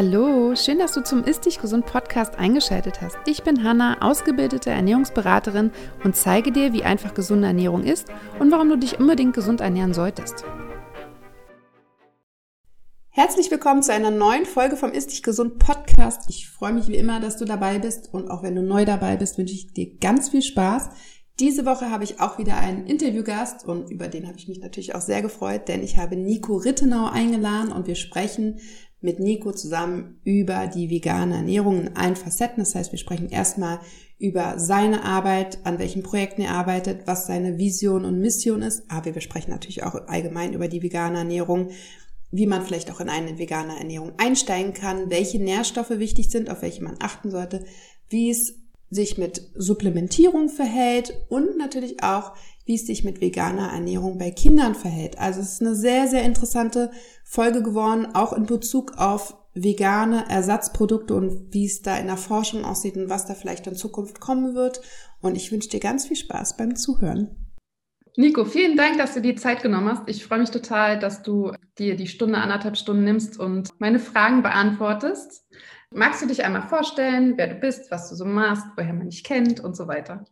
Hallo, schön, dass du zum Ist Dich Gesund Podcast eingeschaltet hast. Ich bin Hanna, ausgebildete Ernährungsberaterin und zeige dir, wie einfach gesunde Ernährung ist und warum du dich unbedingt gesund ernähren solltest. Herzlich willkommen zu einer neuen Folge vom Ist Dich Gesund Podcast. Ich freue mich wie immer, dass du dabei bist und auch wenn du neu dabei bist, wünsche ich dir ganz viel Spaß. Diese Woche habe ich auch wieder einen Interviewgast und über den habe ich mich natürlich auch sehr gefreut, denn ich habe Nico Rittenau eingeladen und wir sprechen mit Nico zusammen über die vegane Ernährung in allen Facetten. Das heißt, wir sprechen erstmal über seine Arbeit, an welchen Projekten er arbeitet, was seine Vision und Mission ist. Aber wir sprechen natürlich auch allgemein über die vegane Ernährung, wie man vielleicht auch in eine vegane Ernährung einsteigen kann, welche Nährstoffe wichtig sind, auf welche man achten sollte, wie es sich mit Supplementierung verhält und natürlich auch, wie es sich mit veganer Ernährung bei Kindern verhält. Also es ist eine sehr, sehr interessante Folge geworden, auch in Bezug auf vegane Ersatzprodukte und wie es da in der Forschung aussieht und was da vielleicht in Zukunft kommen wird. Und ich wünsche dir ganz viel Spaß beim Zuhören. Nico, vielen Dank, dass du die Zeit genommen hast. Ich freue mich total, dass du dir die Stunde, anderthalb Stunden nimmst und meine Fragen beantwortest. Magst du dich einmal vorstellen, wer du bist, was du so machst, woher man dich kennt und so weiter?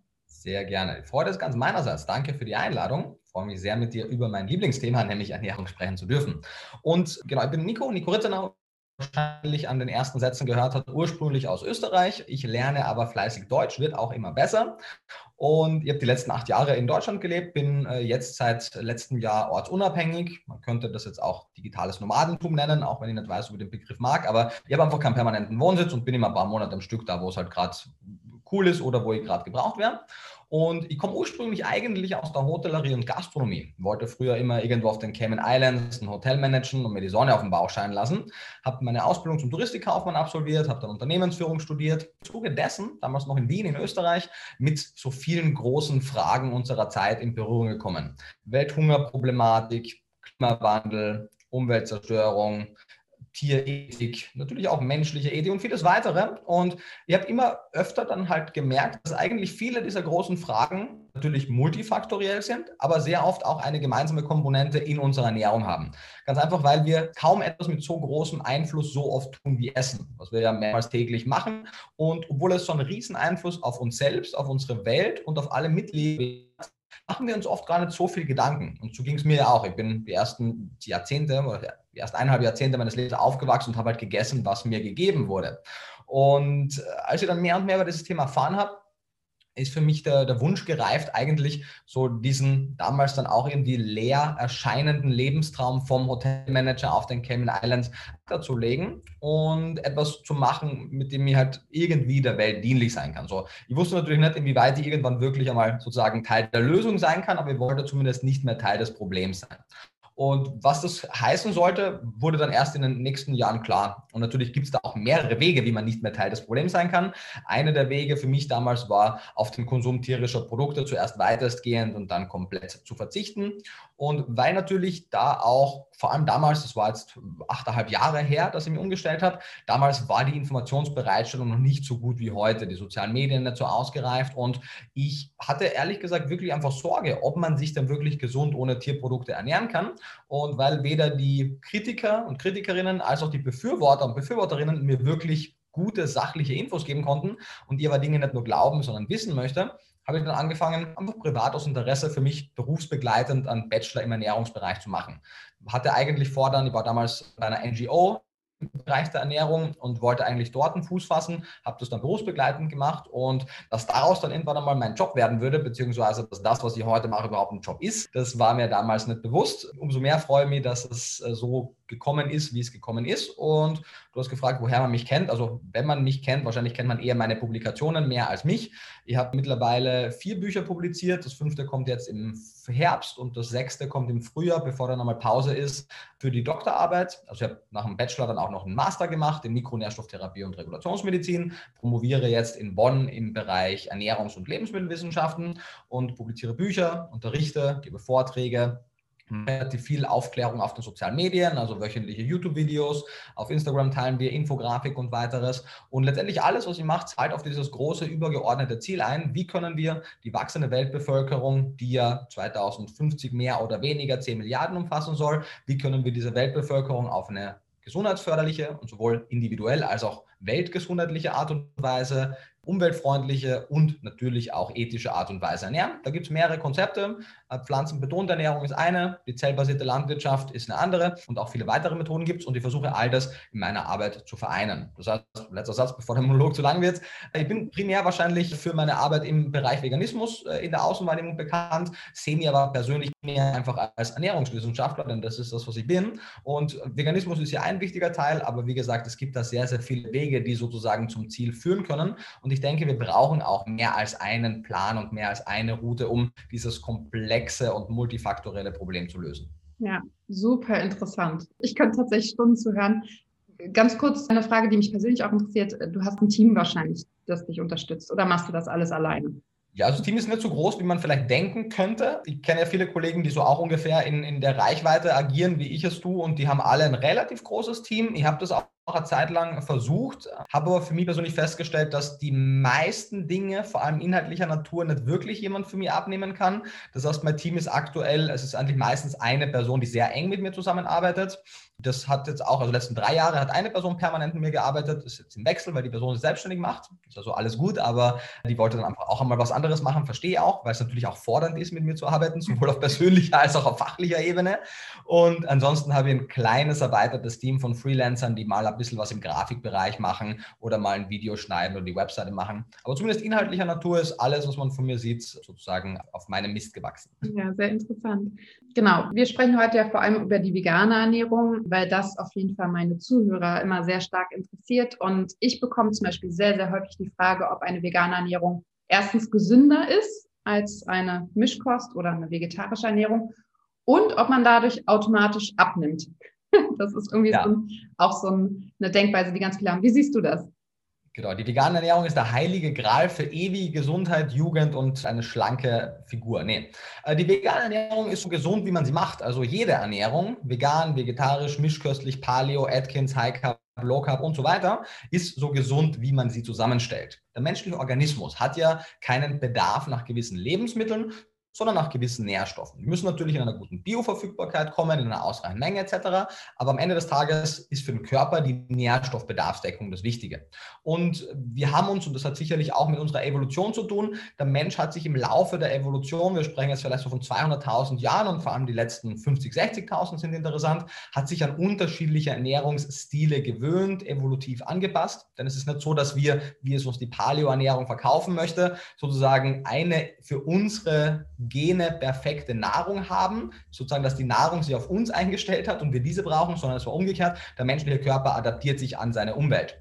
Sehr gerne. Die Freude ist ganz meinerseits. Danke für die Einladung. Ich freue mich sehr, mit dir über mein Lieblingsthema, nämlich Ernährung, sprechen zu dürfen. Und genau, ich bin Nico, Nico Rittenau, wahrscheinlich an den ersten Sätzen gehört hat, ursprünglich aus Österreich. Ich lerne aber fleißig Deutsch, wird auch immer besser. Und ich habe die letzten acht Jahre in Deutschland gelebt, bin äh, jetzt seit letztem Jahr ortsunabhängig. Man könnte das jetzt auch digitales Nomadentum nennen, auch wenn ich nicht weiß, ob ich den Begriff mag. Aber ich habe einfach keinen permanenten Wohnsitz und bin immer ein paar Monate am Stück da, wo es halt gerade cool ist oder wo ich gerade gebraucht werde. Und ich komme ursprünglich eigentlich aus der Hotellerie und Gastronomie. Wollte früher immer irgendwo auf den Cayman Islands ein Hotel managen und mir die Sonne auf den Bauch scheinen lassen. Habe meine Ausbildung zum Touristikkaufmann absolviert, habe dann Unternehmensführung studiert. Zuge dessen, damals noch in Wien, in Österreich, mit so vielen großen Fragen unserer Zeit in Berührung gekommen. Welthungerproblematik, Klimawandel, Umweltzerstörung, Tierethik, natürlich auch menschliche Ethik und vieles weitere. Und ich habe immer öfter dann halt gemerkt, dass eigentlich viele dieser großen Fragen natürlich multifaktoriell sind, aber sehr oft auch eine gemeinsame Komponente in unserer Ernährung haben. Ganz einfach, weil wir kaum etwas mit so großem Einfluss so oft tun wie Essen, was wir ja mehrmals täglich machen. Und obwohl es so einen riesen Einfluss auf uns selbst, auf unsere Welt und auf alle Mitglieder machen wir uns oft gar nicht so viel Gedanken. Und so ging es mir ja auch. Ich bin die ersten Jahrzehnte oder die ersten eineinhalb Jahrzehnte meines Lebens aufgewachsen und habe halt gegessen, was mir gegeben wurde. Und äh, als ich dann mehr und mehr über dieses Thema erfahren habe, ist für mich der, der Wunsch gereift, eigentlich so diesen damals dann auch irgendwie leer erscheinenden Lebenstraum vom Hotelmanager auf den Cayman Islands zu legen und etwas zu machen, mit dem ich halt irgendwie der Welt dienlich sein kann. So, ich wusste natürlich nicht, inwieweit ich irgendwann wirklich einmal sozusagen Teil der Lösung sein kann, aber ich wollte zumindest nicht mehr Teil des Problems sein. Und was das heißen sollte, wurde dann erst in den nächsten Jahren klar. Und natürlich gibt es da auch mehrere Wege, wie man nicht mehr Teil des Problems sein kann. Einer der Wege für mich damals war, auf den Konsum tierischer Produkte zuerst weitestgehend und dann komplett zu verzichten. Und weil natürlich da auch, vor allem damals, das war jetzt achteinhalb Jahre her, dass ich mich umgestellt habe, damals war die Informationsbereitstellung noch nicht so gut wie heute, die sozialen Medien nicht so ausgereift. Und ich hatte ehrlich gesagt wirklich einfach Sorge, ob man sich dann wirklich gesund ohne Tierprodukte ernähren kann. Und weil weder die Kritiker und Kritikerinnen als auch die Befürworter und Befürworterinnen mir wirklich gute sachliche Infos geben konnten und ihr aber Dinge nicht nur glauben, sondern wissen möchte, habe ich dann angefangen, einfach privat aus Interesse für mich berufsbegleitend einen Bachelor im Ernährungsbereich zu machen. Hatte eigentlich vor dann, ich war damals bei einer NGO im Bereich der Ernährung und wollte eigentlich dort einen Fuß fassen, habe das dann berufsbegleitend gemacht und dass daraus dann irgendwann einmal mein Job werden würde, beziehungsweise dass das, was ich heute mache, überhaupt ein Job ist, das war mir damals nicht bewusst. Umso mehr freue ich mich, dass es äh, so gekommen ist, wie es gekommen ist. Und du hast gefragt, woher man mich kennt. Also wenn man mich kennt, wahrscheinlich kennt man eher meine Publikationen mehr als mich. Ich habe mittlerweile vier Bücher publiziert. Das fünfte kommt jetzt im Herbst und das sechste kommt im Frühjahr, bevor dann nochmal Pause ist für die Doktorarbeit. Also ich habe nach dem Bachelor dann auch noch einen Master gemacht in Mikronährstofftherapie und Regulationsmedizin, promoviere jetzt in Bonn im Bereich Ernährungs- und Lebensmittelwissenschaften und publiziere Bücher, unterrichte, gebe Vorträge relativ viel Aufklärung auf den sozialen Medien, also wöchentliche YouTube-Videos. Auf Instagram teilen wir Infografik und weiteres. Und letztendlich alles, was ich mache, zahlt auf dieses große übergeordnete Ziel ein. Wie können wir die wachsende Weltbevölkerung, die ja 2050 mehr oder weniger 10 Milliarden umfassen soll, wie können wir diese Weltbevölkerung auf eine gesundheitsförderliche und sowohl individuell als auch weltgesundheitliche Art und Weise umweltfreundliche und natürlich auch ethische Art und Weise ernähren. Da gibt es mehrere Konzepte. Äh, pflanzenbetonte Ernährung ist eine, die zellbasierte Landwirtschaft ist eine andere und auch viele weitere Methoden gibt es und ich versuche all das in meiner Arbeit zu vereinen. Das heißt, letzter Satz, bevor der Monolog zu lang wird. Ich bin primär wahrscheinlich für meine Arbeit im Bereich Veganismus äh, in der Außenwahrnehmung bekannt, sehe mir aber persönlich mehr einfach als Ernährungswissenschaftler, denn das ist das, was ich bin. Und Veganismus ist ja ein wichtiger Teil, aber wie gesagt, es gibt da sehr, sehr viele Wege, die sozusagen zum Ziel führen können. Und ich denke, wir brauchen auch mehr als einen Plan und mehr als eine Route, um dieses komplexe und multifaktorelle Problem zu lösen. Ja, super interessant. Ich könnte tatsächlich Stunden zuhören. Ganz kurz eine Frage, die mich persönlich auch interessiert. Du hast ein Team wahrscheinlich, das dich unterstützt oder machst du das alles alleine? Ja, also das Team ist nicht so groß, wie man vielleicht denken könnte. Ich kenne ja viele Kollegen, die so auch ungefähr in, in der Reichweite agieren, wie ich es tue, und die haben alle ein relativ großes Team. Ich habe das auch eine Zeit lang versucht, habe aber für mich persönlich festgestellt, dass die meisten Dinge, vor allem inhaltlicher Natur, nicht wirklich jemand für mich abnehmen kann. Das heißt, mein Team ist aktuell, es ist eigentlich meistens eine Person, die sehr eng mit mir zusammenarbeitet. Das hat jetzt auch, also letzten drei Jahre hat eine Person permanent mit mir gearbeitet, das ist jetzt im Wechsel, weil die Person sich selbstständig macht. Ist also alles gut, aber die wollte dann einfach auch einmal was anderes machen, verstehe ich auch, weil es natürlich auch fordernd ist, mit mir zu arbeiten, sowohl auf persönlicher als auch auf fachlicher Ebene. Und ansonsten habe ich ein kleines erweitertes Team von Freelancern, die mal ein bisschen was im Grafikbereich machen oder mal ein Video schneiden oder die Webseite machen. Aber zumindest inhaltlicher Natur ist alles, was man von mir sieht, sozusagen auf meinem Mist gewachsen. Ja, sehr interessant. Genau. Wir sprechen heute ja vor allem über die vegane Ernährung weil das auf jeden Fall meine Zuhörer immer sehr stark interessiert. Und ich bekomme zum Beispiel sehr, sehr häufig die Frage, ob eine vegane Ernährung erstens gesünder ist als eine Mischkost oder eine vegetarische Ernährung und ob man dadurch automatisch abnimmt. Das ist irgendwie ja. so auch so eine Denkweise, die ganz viele haben. Wie siehst du das? Genau, die vegane Ernährung ist der heilige Gral für ewige Gesundheit, Jugend und eine schlanke Figur. Nee, äh, die vegane Ernährung ist so gesund, wie man sie macht. Also jede Ernährung, vegan, vegetarisch, mischköstlich, Paleo, Atkins, High Carb, Low Carb und so weiter, ist so gesund, wie man sie zusammenstellt. Der menschliche Organismus hat ja keinen Bedarf nach gewissen Lebensmitteln, sondern nach gewissen Nährstoffen. Die müssen natürlich in einer guten Bioverfügbarkeit kommen, in einer ausreichenden Menge etc. Aber am Ende des Tages ist für den Körper die Nährstoffbedarfsdeckung das Wichtige. Und wir haben uns, und das hat sicherlich auch mit unserer Evolution zu tun, der Mensch hat sich im Laufe der Evolution, wir sprechen jetzt vielleicht so von 200.000 Jahren und vor allem die letzten 50, 60.000 sind interessant, hat sich an unterschiedliche Ernährungsstile gewöhnt, evolutiv angepasst. Denn es ist nicht so, dass wir, wie es uns die Paleo-Ernährung verkaufen möchte, sozusagen eine für unsere Gene perfekte Nahrung haben, sozusagen, dass die Nahrung sich auf uns eingestellt hat und wir diese brauchen, sondern es war umgekehrt. Der menschliche Körper adaptiert sich an seine Umwelt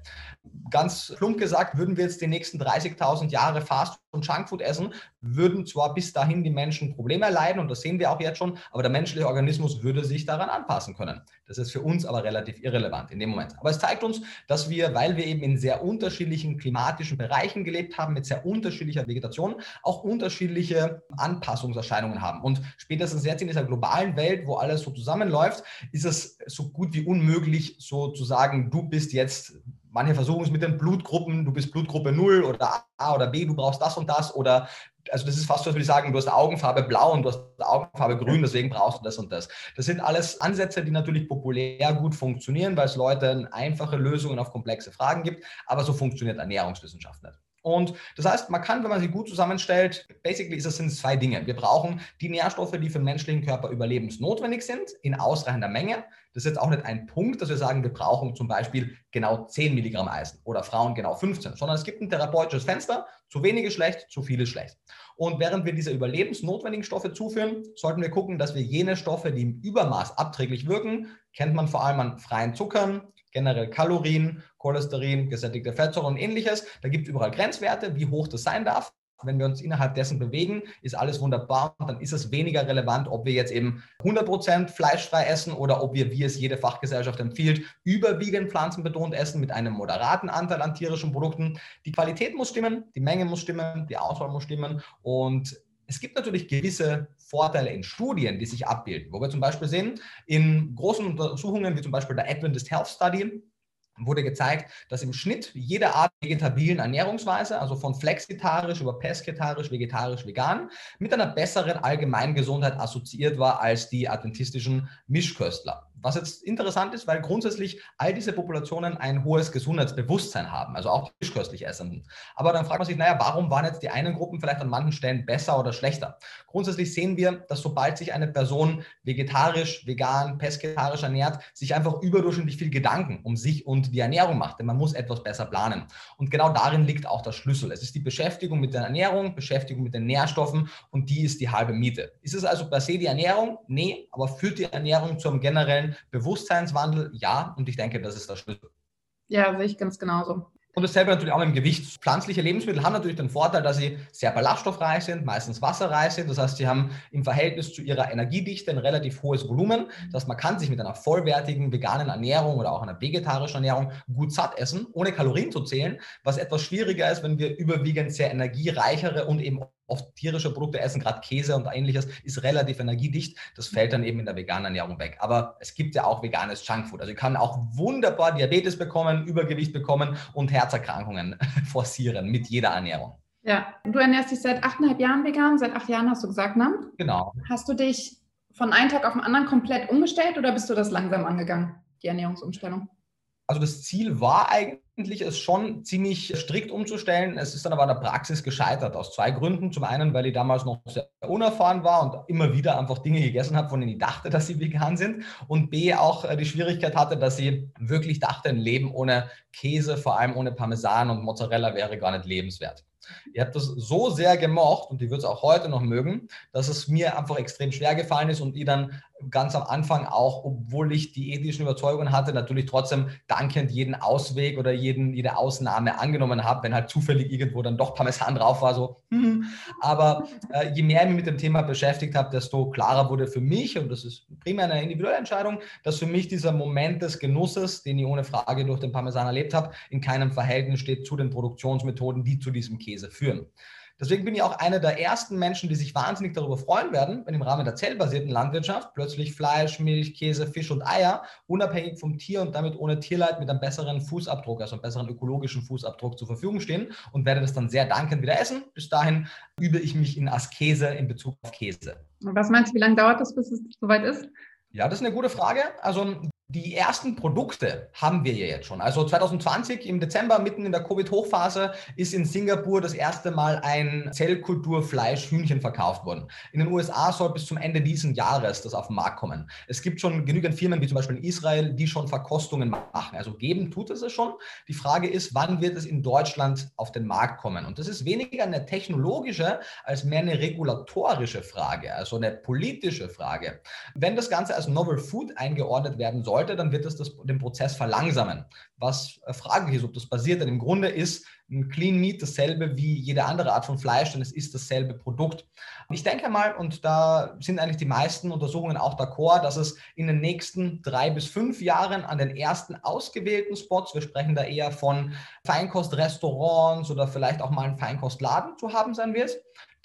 ganz plump gesagt, würden wir jetzt die nächsten 30.000 Jahre Fast und Junkfood essen, würden zwar bis dahin die Menschen Probleme erleiden und das sehen wir auch jetzt schon, aber der menschliche Organismus würde sich daran anpassen können. Das ist für uns aber relativ irrelevant in dem Moment. Aber es zeigt uns, dass wir, weil wir eben in sehr unterschiedlichen klimatischen Bereichen gelebt haben, mit sehr unterschiedlicher Vegetation, auch unterschiedliche Anpassungserscheinungen haben. Und spätestens jetzt in dieser globalen Welt, wo alles so zusammenläuft, ist es so gut wie unmöglich, so zu sagen, du bist jetzt manche versuchen es mit den Blutgruppen, du bist Blutgruppe 0 oder A oder B, du brauchst das und das oder also das ist fast so, als würde ich sagen, du hast Augenfarbe blau und du hast Augenfarbe grün, deswegen brauchst du das und das. Das sind alles Ansätze, die natürlich populär gut funktionieren, weil es Leuten einfache Lösungen auf komplexe Fragen gibt, aber so funktioniert Ernährungswissenschaft nicht. Und das heißt, man kann, wenn man sie gut zusammenstellt, basically ist es sind zwei Dinge. Wir brauchen die Nährstoffe, die für den menschlichen Körper überlebensnotwendig sind, in ausreichender Menge. Das ist jetzt auch nicht ein Punkt, dass wir sagen, wir brauchen zum Beispiel genau 10 Milligramm Eisen oder Frauen genau 15, sondern es gibt ein therapeutisches Fenster, zu wenig ist schlecht, zu viel ist schlecht. Und während wir diese überlebensnotwendigen Stoffe zuführen, sollten wir gucken, dass wir jene Stoffe, die im Übermaß abträglich wirken, kennt man vor allem an freien Zuckern, generell Kalorien, Cholesterin, gesättigte Fettsäuren und ähnliches. Da gibt es überall Grenzwerte, wie hoch das sein darf. Wenn wir uns innerhalb dessen bewegen, ist alles wunderbar. Und dann ist es weniger relevant, ob wir jetzt eben 100% fleischfrei essen oder ob wir, wie es jede Fachgesellschaft empfiehlt, überwiegend pflanzenbetont essen mit einem moderaten Anteil an tierischen Produkten. Die Qualität muss stimmen, die Menge muss stimmen, die Auswahl muss stimmen. Und es gibt natürlich gewisse Vorteile in Studien, die sich abbilden, wo wir zum Beispiel sehen, in großen Untersuchungen wie zum Beispiel der Adventist Health Study, wurde gezeigt, dass im Schnitt jede Art vegetabilen Ernährungsweise, also von flexitarisch über pesketarisch, vegetarisch, vegan, mit einer besseren Allgemeingesundheit assoziiert war als die adventistischen Mischköstler Was jetzt interessant ist, weil grundsätzlich all diese Populationen ein hohes Gesundheitsbewusstsein haben, also auch fischköstlich Essenden. Aber dann fragt man sich, naja, warum waren jetzt die einen Gruppen vielleicht an manchen Stellen besser oder schlechter? Grundsätzlich sehen wir, dass sobald sich eine Person vegetarisch, vegan, pesketarisch ernährt, sich einfach überdurchschnittlich viel Gedanken um sich und die Ernährung macht, denn man muss etwas besser planen. Und genau darin liegt auch der Schlüssel. Es ist die Beschäftigung mit der Ernährung, Beschäftigung mit den Nährstoffen und die ist die halbe Miete. Ist es also per se die Ernährung? Nee, aber führt die Ernährung zum generellen Bewusstseinswandel? Ja, und ich denke, das ist der Schlüssel. Ja, sehe ich ganz genauso. Und dasselbe natürlich auch mit dem Gewicht. Pflanzliche Lebensmittel haben natürlich den Vorteil, dass sie sehr ballaststoffreich sind, meistens wasserreich sind. Das heißt, sie haben im Verhältnis zu ihrer Energiedichte ein relativ hohes Volumen. Das heißt, man kann sich mit einer vollwertigen veganen Ernährung oder auch einer vegetarischen Ernährung gut satt essen, ohne Kalorien zu zählen, was etwas schwieriger ist, wenn wir überwiegend sehr energiereichere und eben oft tierische Produkte essen, gerade Käse und ähnliches, ist relativ energiedicht. Das fällt dann eben in der veganen Ernährung weg. Aber es gibt ja auch veganes Junkfood. Also ich kann auch wunderbar Diabetes bekommen, Übergewicht bekommen und Herzerkrankungen forcieren mit jeder Ernährung. Ja, du ernährst dich seit achteinhalb Jahren vegan. Seit acht Jahren hast du gesagt, ne? Genau. Hast du dich von einem Tag auf den anderen komplett umgestellt oder bist du das langsam angegangen, die Ernährungsumstellung? Also das Ziel war eigentlich, es schon ziemlich strikt umzustellen. Es ist dann aber in der Praxis gescheitert aus zwei Gründen. Zum einen, weil ich damals noch sehr unerfahren war und immer wieder einfach Dinge gegessen habe, von denen ich dachte, dass sie vegan sind. Und B, auch äh, die Schwierigkeit hatte, dass ich wirklich dachte, ein Leben ohne Käse, vor allem ohne Parmesan und Mozzarella wäre gar nicht lebenswert. Ihr habt das so sehr gemocht und ich würde es auch heute noch mögen, dass es mir einfach extrem schwer gefallen ist und ich dann ganz am Anfang auch, obwohl ich die ethischen Überzeugungen hatte, natürlich trotzdem dankend jeden Ausweg oder jeden, jede Ausnahme angenommen habe, wenn halt zufällig irgendwo dann doch Parmesan drauf war. So. Hm. Aber äh, je mehr ich mich mit dem Thema beschäftigt habe, desto klarer wurde für mich, und das ist primär eine individuelle Entscheidung, dass für mich dieser Moment des Genusses, den ich ohne Frage durch den Parmesan erlebt habe, in keinem Verhältnis steht zu den Produktionsmethoden, die zu diesem Käse führen. Deswegen bin ich auch einer der ersten Menschen, die sich wahnsinnig darüber freuen werden, wenn im Rahmen der zellbasierten Landwirtschaft plötzlich Fleisch, Milch, Käse, Fisch und Eier unabhängig vom Tier und damit ohne Tierleid mit einem besseren Fußabdruck, also einem besseren ökologischen Fußabdruck zur Verfügung stehen und werde das dann sehr dankend wieder essen. Bis dahin übe ich mich in Askese in Bezug auf Käse. Was meinst du, wie lange dauert das, bis es soweit ist? Ja, das ist eine gute Frage. Also die ersten Produkte haben wir ja jetzt schon. Also 2020 im Dezember, mitten in der Covid-Hochphase, ist in Singapur das erste Mal ein Zellkulturfleisch-Hühnchen verkauft worden. In den USA soll bis zum Ende dieses Jahres das auf den Markt kommen. Es gibt schon genügend Firmen, wie zum Beispiel in Israel, die schon Verkostungen machen. Also geben tut es es schon. Die Frage ist, wann wird es in Deutschland auf den Markt kommen? Und das ist weniger eine technologische als mehr eine regulatorische Frage, also eine politische Frage. Wenn das Ganze als Novel Food eingeordnet werden soll, sollte, dann wird es das, den Prozess verlangsamen. Was äh, fraglich ist, ob das passiert, denn im Grunde ist ein Clean Meat dasselbe wie jede andere Art von Fleisch, denn es ist dasselbe Produkt. Ich denke mal, und da sind eigentlich die meisten Untersuchungen auch d'accord, dass es in den nächsten drei bis fünf Jahren an den ersten ausgewählten Spots, wir sprechen da eher von Feinkostrestaurants oder vielleicht auch mal einen Feinkostladen zu haben sein wird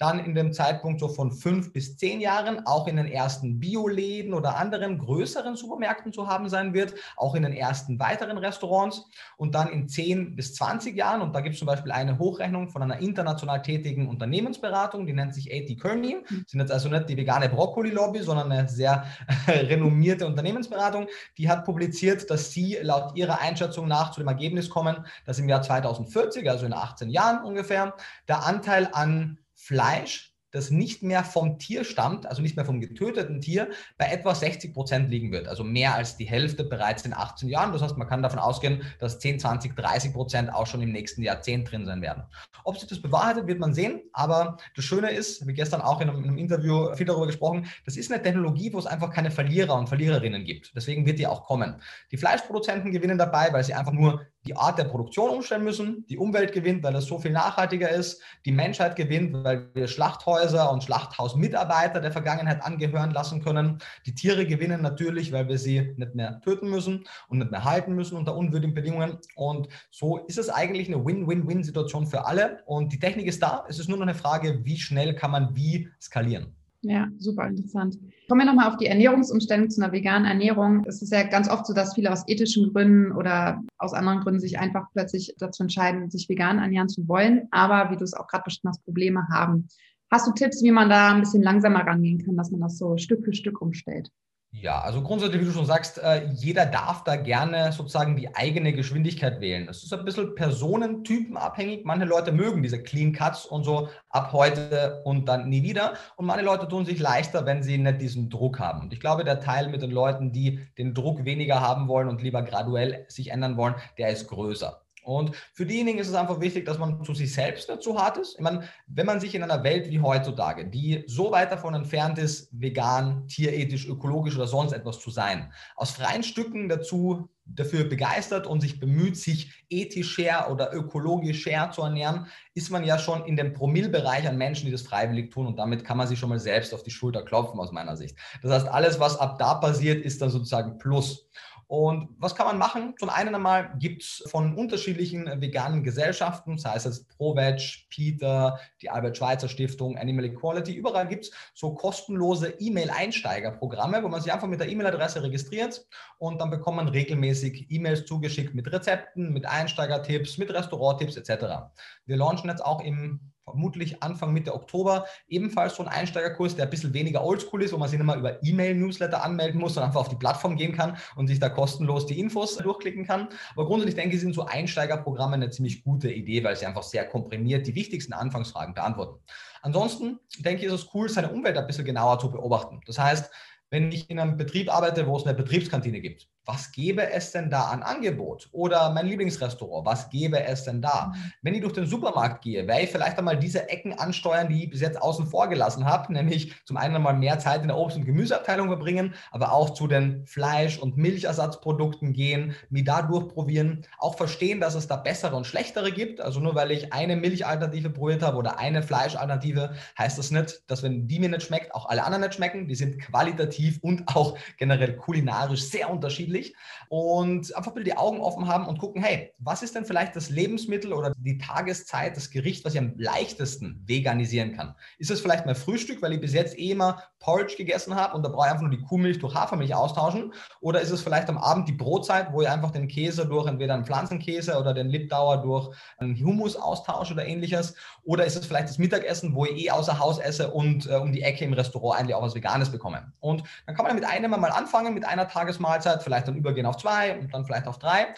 dann in dem Zeitpunkt so von fünf bis zehn Jahren auch in den ersten Bioläden oder anderen größeren Supermärkten zu haben sein wird, auch in den ersten weiteren Restaurants und dann in zehn bis zwanzig Jahren, und da gibt es zum Beispiel eine Hochrechnung von einer international tätigen Unternehmensberatung, die nennt sich A.T. Kearney, mhm. sind jetzt also nicht die vegane Brokkoli-Lobby, sondern eine sehr renommierte Unternehmensberatung, die hat publiziert, dass sie laut ihrer Einschätzung nach zu dem Ergebnis kommen, dass im Jahr 2040, also in 18 Jahren ungefähr, der Anteil an Fleisch das nicht mehr vom Tier stammt, also nicht mehr vom getöteten Tier, bei etwa 60 Prozent liegen wird. Also mehr als die Hälfte bereits in 18 Jahren. Das heißt, man kann davon ausgehen, dass 10, 20, 30 Prozent auch schon im nächsten Jahrzehnt drin sein werden. Ob sich das bewahrheitet, wird man sehen. Aber das Schöne ist, wie gestern auch in einem, in einem Interview viel darüber gesprochen, das ist eine Technologie, wo es einfach keine Verlierer und Verliererinnen gibt. Deswegen wird die auch kommen. Die Fleischproduzenten gewinnen dabei, weil sie einfach nur die Art der Produktion umstellen müssen, die Umwelt gewinnt, weil es so viel nachhaltiger ist, die Menschheit gewinnt, weil wir Schlachthäuser und Schlachthausmitarbeiter der Vergangenheit angehören lassen können. Die Tiere gewinnen natürlich, weil wir sie nicht mehr töten müssen und nicht mehr halten müssen unter unwürdigen Bedingungen. Und so ist es eigentlich eine Win-Win-Win-Situation für alle. Und die Technik ist da. Es ist nur noch eine Frage, wie schnell kann man wie skalieren. Ja, super interessant. Kommen wir nochmal auf die Ernährungsumstellung zu einer veganen Ernährung. Es ist ja ganz oft so, dass viele aus ethischen Gründen oder aus anderen Gründen sich einfach plötzlich dazu entscheiden, sich vegan ernähren zu wollen, aber wie du es auch gerade bestimmt hast, Probleme haben. Hast du Tipps, wie man da ein bisschen langsamer rangehen kann, dass man das so Stück für Stück umstellt? Ja, also grundsätzlich, wie du schon sagst, äh, jeder darf da gerne sozusagen die eigene Geschwindigkeit wählen. Das ist ein bisschen personentypenabhängig. Manche Leute mögen diese Clean Cuts und so ab heute und dann nie wieder. Und manche Leute tun sich leichter, wenn sie nicht diesen Druck haben. Und ich glaube, der Teil mit den Leuten, die den Druck weniger haben wollen und lieber graduell sich ändern wollen, der ist größer. Und für diejenigen ist es einfach wichtig, dass man zu sich selbst nicht zu hart ist. Ich meine, wenn man sich in einer Welt wie heutzutage, die so weit davon entfernt ist, vegan, tierethisch, ökologisch oder sonst etwas zu sein, aus freien Stücken dazu dafür begeistert und sich bemüht, sich ethischer oder ökologischer zu ernähren, ist man ja schon in dem Promillbereich an Menschen, die das freiwillig tun und damit kann man sich schon mal selbst auf die Schulter klopfen aus meiner Sicht. Das heißt, alles, was ab da passiert, ist dann sozusagen Plus. Und was kann man machen? Zum einen einmal gibt es von unterschiedlichen veganen Gesellschaften, sei es jetzt ProVeg, Peter, die Albert-Schweitzer Stiftung, Animal Equality, überall gibt es so kostenlose E-Mail-Einsteigerprogramme, wo man sich einfach mit der E-Mail-Adresse registriert und dann bekommt man regelmäßig E-Mails zugeschickt mit Rezepten, mit Einsteigertipps, mit Restauranttipps etc. Wir launchen jetzt auch im vermutlich Anfang Mitte Oktober ebenfalls so ein Einsteigerkurs, der ein bisschen weniger oldschool ist, wo man sich nicht mal über E-Mail-Newsletter anmelden muss, sondern einfach auf die Plattform gehen kann und sich da kostenlos die Infos durchklicken kann. Aber grundsätzlich denke ich, sind so Einsteigerprogramme eine ziemlich gute Idee, weil sie einfach sehr komprimiert die wichtigsten Anfangsfragen beantworten. Ansonsten denke ich, ist es cool, seine Umwelt ein bisschen genauer zu beobachten. Das heißt, wenn ich in einem Betrieb arbeite, wo es eine Betriebskantine gibt, was gäbe es denn da an Angebot? Oder mein Lieblingsrestaurant, was gäbe es denn da? Mhm. Wenn ich durch den Supermarkt gehe, werde ich vielleicht einmal diese Ecken ansteuern, die ich bis jetzt außen vor gelassen habe, nämlich zum einen einmal mehr Zeit in der Obst- und Gemüseabteilung verbringen, aber auch zu den Fleisch- und Milchersatzprodukten gehen, mich da durchprobieren, auch verstehen, dass es da bessere und schlechtere gibt. Also nur weil ich eine Milchalternative probiert habe oder eine Fleischalternative, heißt das nicht, dass wenn die mir nicht schmeckt, auch alle anderen nicht schmecken. Die sind qualitativ und auch generell kulinarisch sehr unterschiedlich unterschiedlich und einfach bitte die Augen offen haben und gucken, hey, was ist denn vielleicht das Lebensmittel oder die Tageszeit, das Gericht, was ich am leichtesten veganisieren kann? Ist es vielleicht mein Frühstück, weil ich bis jetzt eh immer Porridge gegessen habe und da brauche ich einfach nur die Kuhmilch durch Hafermilch austauschen? Oder ist es vielleicht am Abend die Brotzeit, wo ich einfach den Käse durch entweder einen Pflanzenkäse oder den Lipdauer durch einen Humus austausche oder ähnliches? Oder ist es vielleicht das Mittagessen, wo ich eh außer Haus esse und äh, um die Ecke im Restaurant eigentlich auch was Veganes bekomme? Und dann kann man mit einem mal anfangen, mit einer Tagesmahlzeit, vielleicht dann übergehen auf zwei und dann vielleicht auf drei.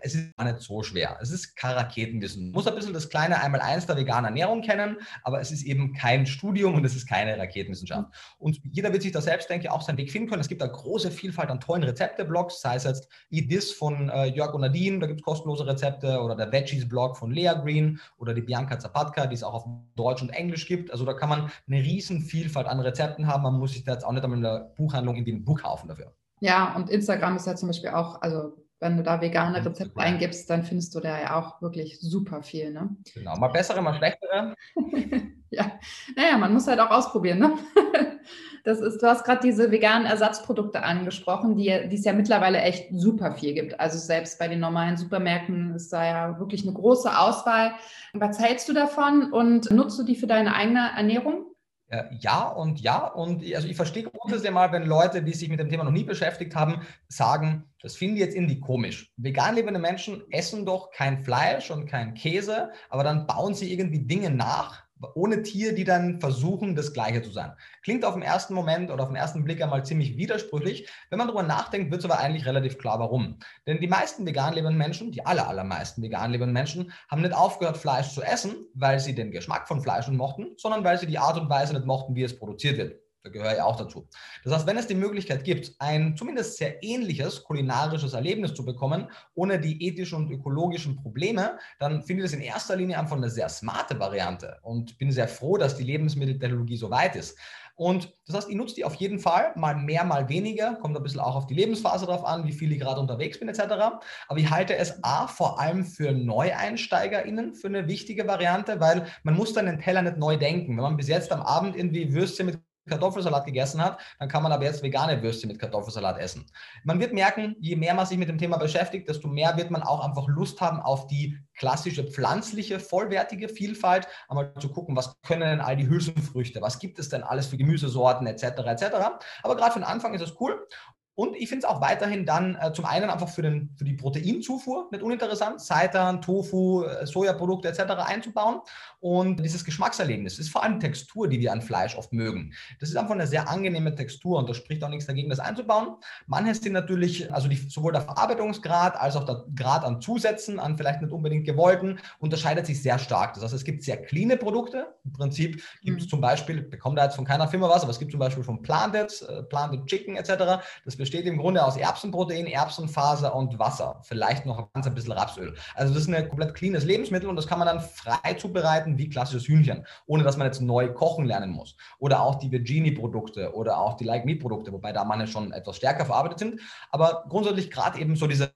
Es ist gar nicht so schwer. Es ist kein Raketenwissen. Man muss ein bisschen das kleine Einmal-Eins der veganen Ernährung kennen, aber es ist eben kein Studium und es ist keine Raketenwissenschaft. Und jeder wird sich da selbst, denke ich, auch seinen Weg finden können. Es gibt eine große Vielfalt an tollen Rezepte-Blogs, sei es jetzt Eat This von äh, Jörg und Nadine, da gibt es kostenlose Rezepte, oder der Veggies-Blog von Lea Green oder die Bianca Zapatka, die es auch auf Deutsch und Englisch gibt. Also da kann man eine riesen Vielfalt an Rezepten haben. Man muss sich da jetzt auch nicht einmal in der Buchhandlung in den Buch kaufen dafür. Ja, und Instagram ist ja zum Beispiel auch, also wenn du da vegane Rezepte eingibst, dann findest du da ja auch wirklich super viel. Ne? Genau, mal bessere, mal schlechtere. ja, naja, man muss halt auch ausprobieren. Ne? das ist, du hast gerade diese veganen Ersatzprodukte angesprochen, die, die es ja mittlerweile echt super viel gibt. Also selbst bei den normalen Supermärkten ist da ja wirklich eine große Auswahl. Was hältst du davon und nutzt du die für deine eigene Ernährung? Äh, ja und ja. Und also ich verstehe grundsätzlich mal, wenn Leute, die sich mit dem Thema noch nie beschäftigt haben, sagen, das finde ich jetzt irgendwie komisch. Vegan lebende Menschen essen doch kein Fleisch und kein Käse, aber dann bauen sie irgendwie Dinge nach, ohne Tier, die dann versuchen, das Gleiche zu sein. Klingt auf den ersten Moment oder auf den ersten Blick einmal ziemlich widersprüchlich. Wenn man darüber nachdenkt, wird es aber eigentlich relativ klar, warum. Denn die meisten vegan lebenden Menschen, die aller, allermeisten vegan lebenden Menschen, haben nicht aufgehört, Fleisch zu essen, weil sie den Geschmack von Fleisch mochten, sondern weil sie die Art und Weise nicht mochten, wie es produziert wird. Da gehöre ich auch dazu. Das heißt, wenn es die Möglichkeit gibt, ein zumindest sehr ähnliches kulinarisches Erlebnis zu bekommen, ohne die ethischen und ökologischen Probleme, dann finde ich das in erster Linie einfach eine sehr smarte Variante und bin sehr froh, dass die Lebensmitteltechnologie so weit ist. Und das heißt, ich nutze die auf jeden Fall, mal mehr, mal weniger, kommt ein bisschen auch auf die Lebensphase drauf an, wie viel ich gerade unterwegs bin etc. Aber ich halte es A, vor allem für NeueinsteigerInnen für eine wichtige Variante, weil man muss dann den Teller nicht neu denken. Wenn man bis jetzt am Abend irgendwie Würstchen mit Kartoffelsalat gegessen hat, dann kann man aber jetzt vegane Würstchen mit Kartoffelsalat essen. Man wird merken, je mehr man sich mit dem Thema beschäftigt, desto mehr wird man auch einfach Lust haben auf die klassische pflanzliche, vollwertige Vielfalt, einmal zu gucken, was können denn all die Hülsenfrüchte, was gibt es denn alles für Gemüsesorten etc. etc. Aber gerade für den Anfang ist es cool Und ich finde es auch weiterhin dann äh, zum einen einfach für, den, für die Proteinzufuhr nicht uninteressant, Seitan, Tofu, äh, Sojaprodukte etc. einzubauen. Und dieses Geschmackserlebnis ist vor allem Textur, die wir an Fleisch oft mögen. Das ist einfach eine sehr angenehme Textur und da spricht auch nichts dagegen, das einzubauen. Manche sind natürlich, also die, sowohl der Verarbeitungsgrad als auch der Grad an Zusätzen, an vielleicht nicht unbedingt gewollten, unterscheidet sich sehr stark. Das heißt, es gibt sehr cleane Produkte. Im Prinzip gibt es mhm. zum Beispiel, bekommt da jetzt von keiner Firma was, aber es gibt zum Beispiel von Planted, äh, Planted Chicken etc. Das besteht im Grunde aus Erbsenprotein, Erbsenfaser und Wasser. Vielleicht noch ganz ein bisschen Rapsöl. Also das ist ein komplett cleanes Lebensmittel und das kann man dann frei zubereiten wie klassisches Hühnchen, ohne dass man jetzt neu kochen lernen muss. Oder auch die Virginie-Produkte oder auch die Like Meat-Produkte, wobei da manche schon etwas stärker verarbeitet sind. Aber grundsätzlich gerade eben so diese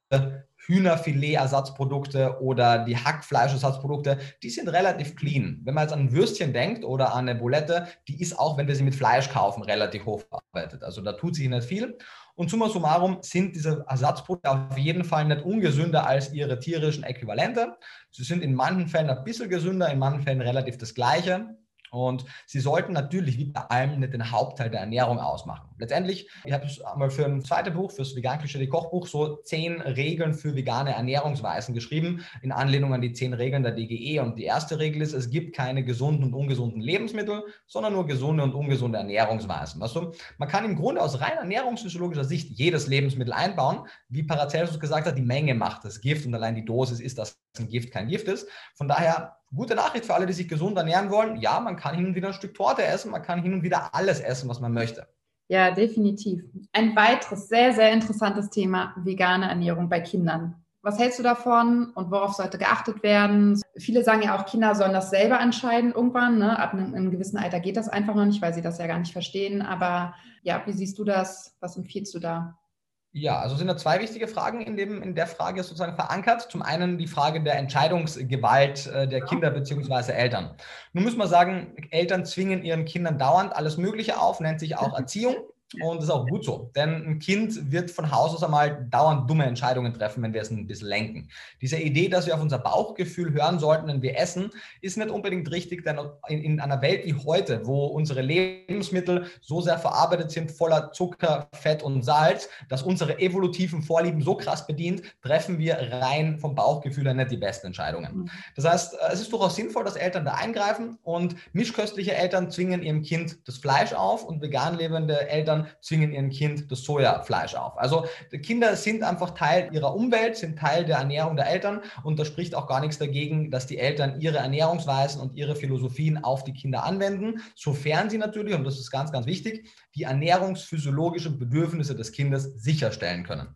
Hühnerfilet-Ersatzprodukte oder die Hackfleisch-Ersatzprodukte, die sind relativ clean. Wenn man jetzt an ein Würstchen denkt oder an eine Bulette, die ist auch, wenn wir sie mit Fleisch kaufen, relativ hoch verarbeitet. Also da tut sich nicht viel. Und summa summarum sind diese Ersatzprodukte auf jeden Fall nicht ungesünder als ihre tierischen Äquivalente. Sie sind in manchen Fällen ein bisschen gesünder, in manchen Fällen relativ das gleiche. Und sie sollten natürlich wie bei allem nicht den Hauptteil der Ernährung ausmachen. Letztendlich, ich habe einmal für ein zweites Buch, fürs vegan klischee Kochbuch, so zehn Regeln für vegane Ernährungsweisen geschrieben, in Anlehnung an die zehn Regeln der DGE. Und die erste Regel ist, es gibt keine gesunden und ungesunden Lebensmittel, sondern nur gesunde und ungesunde Ernährungsweisen. Weißt du, man kann im Grunde aus rein ernährungsphysiologischer Sicht jedes Lebensmittel einbauen. Wie Paracelsus gesagt hat, die Menge macht das Gift und allein die Dosis ist, dass ein Gift kein Gift ist. Von daher gute Nachricht für alle, die sich gesund ernähren wollen. Ja, man kann hin und wieder ein Stück Torte essen, man kann hin und wieder alles essen, was man möchte. Ja, definitiv. Ein weiteres sehr, sehr interessantes Thema, vegane Ernährung bei Kindern. Was hältst du davon und worauf sollte geachtet werden? Viele sagen ja auch, Kinder sollen das selber entscheiden irgendwann. Ne? Ab einem, einem, gewissen Alter geht das einfach noch nicht, weil sie das ja gar nicht verstehen. Aber ja, wie siehst du das? Was empfiehlst du da? Ja, also sind da zwei wichtige Fragen in, dem, in der Frage sozusagen verankert. Zum einen die Frage der Entscheidungsgewalt äh, der Kinder bzw. Eltern. Nun muss man sagen, Eltern zwingen ihren Kindern dauernd alles Mögliche auf, nennt sich auch Erziehung. Und das ist auch gut so, denn ein Kind wird von Haus aus einmal dauernd dumme Entscheidungen treffen, wenn wir es ein bisschen lenken. Diese Idee, dass wir auf unser Bauchgefühl hören sollten, wenn wir essen, ist nicht unbedingt richtig, denn in, in einer Welt wie heute, wo unsere Lebensmittel so sehr verarbeitet sind, voller Zucker, Fett und Salz, dass unsere evolutiven Vorlieben so krass bedient, treffen wir rein vom Bauchgefühl her nicht die besten Entscheidungen. Mhm. Das heißt, es ist durchaus sinnvoll, dass Eltern da eingreifen und mischköstliche Eltern zwingen ihrem Kind das Fleisch auf und vegan lebende Eltern zwingen ihrem Kind das Sojafleisch auf. Also Kinder sind einfach Teil ihrer Umwelt, sind Teil der Ernährung der Eltern und da spricht auch gar nichts dagegen, dass die Eltern ihre Ernährungsweisen und ihre Philosophien auf die Kinder anwenden, sofern sie natürlich, und das ist ganz, ganz wichtig, die ernährungsphysiologischen Bedürfnisse des Kindes sicherstellen können.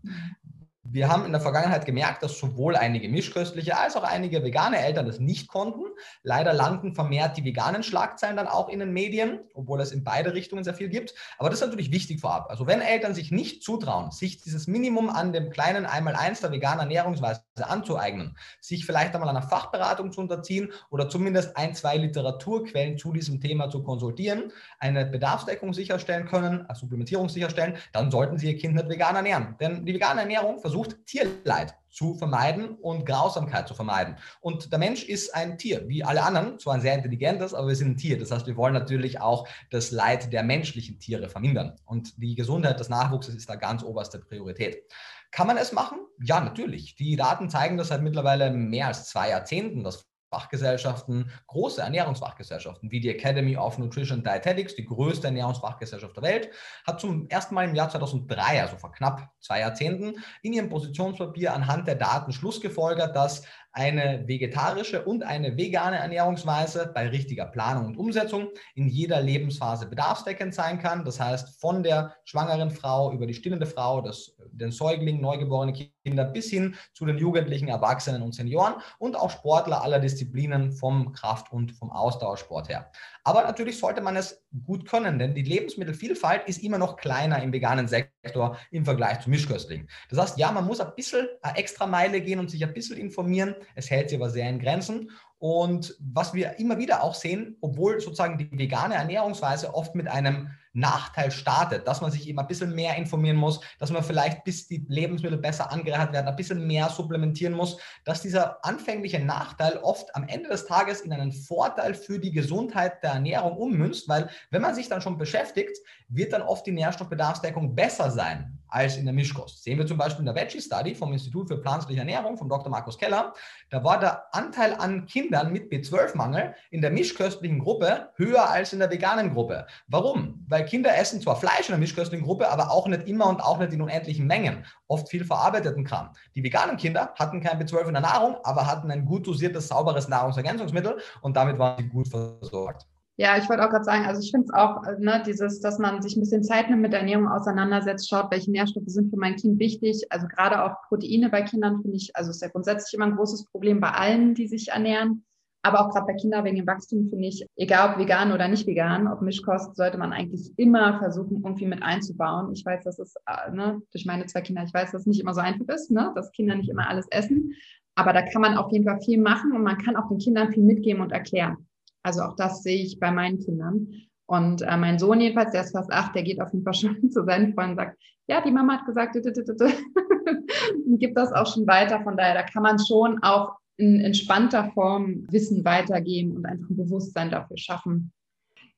Wir haben in der Vergangenheit gemerkt, dass sowohl einige mischköstliche als auch einige vegane Eltern das nicht konnten. Leider landen vermehrt die veganen Schlagzeilen dann auch in den Medien, obwohl es in beide Richtungen sehr viel gibt. Aber das ist natürlich wichtig vorab. Also wenn Eltern sich nicht zutrauen, sich dieses Minimum an dem kleinen Einmaleins der veganen Ernährungsweise anzueignen, sich vielleicht einmal einer Fachberatung zu unterziehen oder zumindest ein, zwei Literaturquellen zu diesem Thema zu konsultieren, eine Bedarfsdeckung sicherstellen können, eine Supplementierung sicherstellen, dann sollten sie ihr Kind nicht vegan ernähren. Denn die vegane Ernährung versucht versucht, Tierleid zu vermeiden und Grausamkeit zu vermeiden. Und der Mensch ist ein Tier, wie alle anderen, zwar ein sehr intelligentes, aber wir sind ein Tier. Das heißt, wir wollen natürlich auch das Leid der menschlichen Tiere vermindern. Und die Gesundheit des Nachwuchses ist da ganz oberste Priorität. Kann man es machen? Ja, natürlich. Die Daten zeigen das seit mittlerweile mehr als zwei Jahrzehnten, dass Fachgesellschaften, große Ernährungsfachgesellschaften wie die Academy of Nutrition Dietetics, die größte Ernährungsfachgesellschaft der Welt, hat zum ersten Mal im Jahr 2003, also vor knapp zwei Jahrzehnten, in ihrem Positionspapier anhand der Daten schlussgefolgert, dass eine vegetarische und eine vegane Ernährungsweise bei richtiger Planung und Umsetzung in jeder Lebensphase bedarfsdeckend sein kann. Das heißt, von der schwangeren Frau über die stillende Frau, das, den Säugling, neugeborene Kinder bis hin zu den Jugendlichen, Erwachsenen und Senioren und auch Sportler aller Disziplinen vom Kraft- und vom Ausdauersport her. Aber natürlich sollte man es gut können, denn die Lebensmittelvielfalt ist immer noch kleiner im veganen Sektor im Vergleich zu Mischköstlingen. Das heißt, ja, man muss ein bisschen eine extra Meile gehen und sich ein bisschen informieren. Es hält sich aber sehr in Grenzen. Und was wir immer wieder auch sehen, obwohl sozusagen die vegane Ernährungsweise oft mit einem Nachteil startet, dass man sich eben ein bisschen mehr informieren muss, dass man vielleicht, bis die Lebensmittel besser angereichert werden, ein bisschen mehr supplementieren muss, dass dieser anfängliche Nachteil oft am Ende des Tages in einen Vorteil für die Gesundheit der Ernährung ummünzt, weil wenn man sich dann schon beschäftigt, wird dann oft die Nährstoffbedarfsdeckung besser sein als in der Mischkost. Sehen wir zum Beispiel in der Veggie Study vom Institut für Pflanzliche Ernährung von Dr. Markus Keller, da war der Anteil an Kindern mit B12-Mangel in der mischköstlichen Gruppe höher als in der veganen Gruppe. Warum? Weil Kinder essen zwar Fleisch in der mischköstlichen Gruppe, aber auch nicht immer und auch nicht in unendlichen Mengen. Oft viel verarbeiteten Kram. Die veganen Kinder hatten kein B12 in der Nahrung, aber hatten ein gut dosiertes, sauberes Nahrungsergänzungsmittel und damit waren sie gut versorgt. Ja, ich wollte auch gerade sagen, also ich finde es auch, ne, dieses, dass man sich ein bisschen Zeit nimmt mit der Ernährung auseinandersetzt, schaut, welche Nährstoffe sind für mein Kind wichtig. Also gerade auch Proteine bei Kindern finde ich, also ist ja grundsätzlich immer ein großes Problem bei allen, die sich ernähren. Aber auch gerade bei Kindern wegen dem Wachstum finde ich, egal ob vegan oder nicht vegan, ob Mischkost, sollte man eigentlich immer versuchen, irgendwie mit einzubauen. Ich weiß, dass es, äh, ne, durch meine zwei Kinder, ich weiß, dass es nicht immer so einfach ist, ne, dass Kinder nicht immer alles essen. Aber da kann man auf jeden Fall viel machen und man kann auch den Kindern viel mitgeben und erklären. Also auch das sehe ich bei meinen Kindern. Und äh, mein Sohn jedenfalls, der ist fast acht, der geht auf jeden Fall schon zu seinen Freunden und sagt, ja, die Mama hat gesagt, und gibt das auch schon weiter. Von daher, da kann man schon auch in entspannter Form Wissen weitergeben und einfach ein Bewusstsein dafür schaffen.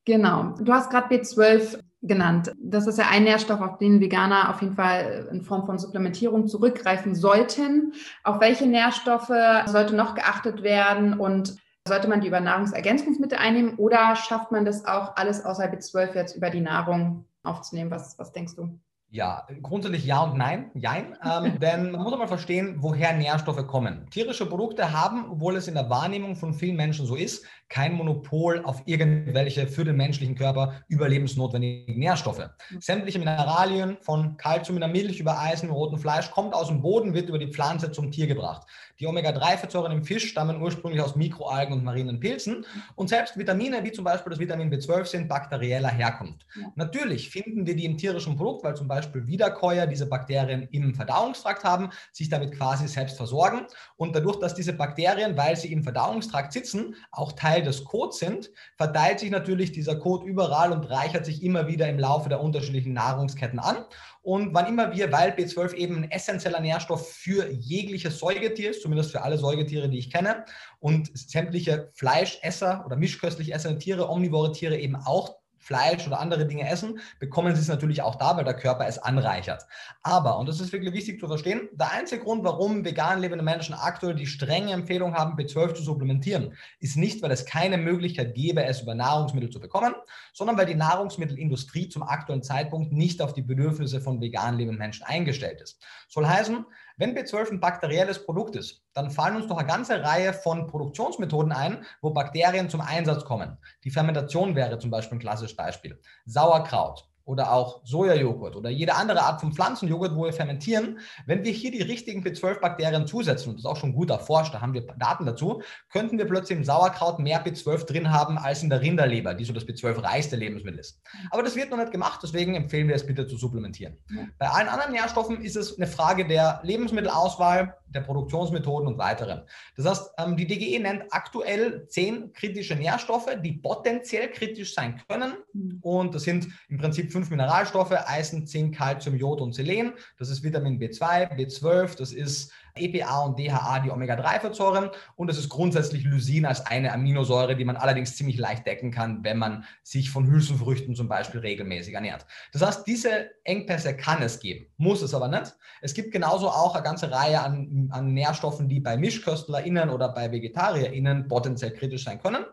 Genau. Du hast gerade B12 genannt. Das ist ja ein Nährstoff, auf den Veganer auf jeden Fall in Form von Supplementierung zurückgreifen sollten. Auf welche Nährstoffe sollte noch geachtet werden und sollte man die über Nahrungsergänzungsmittel einnehmen oder schafft man das auch alles außer B12 jetzt über die Nahrung aufzunehmen? Was, was denkst du? Ja, grundsätzlich ja und nein. Jein. Ähm, denn man muss mal verstehen, woher Nährstoffe kommen. Tierische Produkte haben, obwohl es in der Wahrnehmung von vielen Menschen so ist, kein Monopol auf irgendwelche für den menschlichen Körper überlebensnotwendigen Nährstoffe. Mhm. Sämtliche Mineralien von Kalzium in der Milch über Eisen im roten Fleisch kommt aus dem Boden, wird über die Pflanze zum Tier gebracht. Die Omega-3-Fettsäuren im Fisch stammen ursprünglich aus Mikroalgen und marinen Pilzen. Und selbst Vitamine, wie zum Beispiel das Vitamin B12, sind bakterieller Herkunft. Ja. Natürlich finden wir die im tierischen Produkt, weil zum Beispiel Wiederkäuer diese Bakterien im Verdauungstrakt haben, sich damit quasi selbst versorgen. Und dadurch, dass diese Bakterien, weil sie im Verdauungstrakt sitzen, auch Teil des Codes sind, verteilt sich natürlich dieser Code überall und reichert sich immer wieder im Laufe der unterschiedlichen Nahrungsketten an. Und wann immer wir, weil B12 eben ein essentieller Nährstoff für jegliches Säugetier ist, zumindest für alle Säugetiere, die ich kenne, und sämtliche Fleischesser oder mischköstlich essende Tiere, omnivore Tiere eben auch Fleisch oder andere Dinge essen, bekommen sie es natürlich auch da, weil der Körper es anreichert. Aber, und das ist wirklich wichtig zu verstehen, der einzige Grund, warum vegan lebende Menschen aktuell die strenge Empfehlung haben, B12 zu supplementieren, ist nicht, weil es keine Möglichkeit gäbe, es über Nahrungsmittel zu bekommen, sondern weil die Nahrungsmittelindustrie zum aktuellen Zeitpunkt nicht auf die Bedürfnisse von vegan lebenden Menschen eingestellt ist. Soll heißen, wenn B12 ein bakterielles Produkt ist, dann fallen uns doch eine ganze Reihe von Produktionsmethoden ein, wo Bakterien zum Einsatz kommen. Die Fermentation wäre zum Beispiel ein klassisches Beispiel. Sauerkraut, oder auch Sojajoghurt oder jede andere Art von Pflanzenjoghurt, wo wir fermentieren, wenn wir hier die richtigen B12-Bakterien zusetzen, und das ist auch schon gut erforscht, da haben wir Daten dazu, könnten wir plötzlich im Sauerkraut mehr B12 drin haben als in der Rinderleber, die so das B12-reichste Lebensmittel ist. Aber das wird noch nicht gemacht, deswegen empfehlen wir es bitte zu supplementieren. Bei allen anderen Nährstoffen ist es eine Frage der Lebensmittelauswahl, der Produktionsmethoden und weiteren. Das heißt, ähm, die DGE nennt aktuell zehn kritische Nährstoffe, die potenziell kritisch sein können. Mhm. Und das sind im Prinzip fünf Mineralstoffe, Eisen, Zink, Calcium, Jod und Selen. Das ist Vitamin B2, B12, das ist EPA und DHA, die Omega-3-Fettsäuren. Und es ist grundsätzlich Lysin als eine Aminosäure, die man allerdings ziemlich leicht decken kann, wenn man sich von Hülsenfrüchten zum Beispiel regelmäßig ernährt. Das heißt, diese Engpässe kann es geben, muss es aber nicht. Es gibt genauso auch eine ganze Reihe an, an Nährstoffen, die bei MischköstlerInnen oder bei VegetarierInnen potenziell kritisch sein können.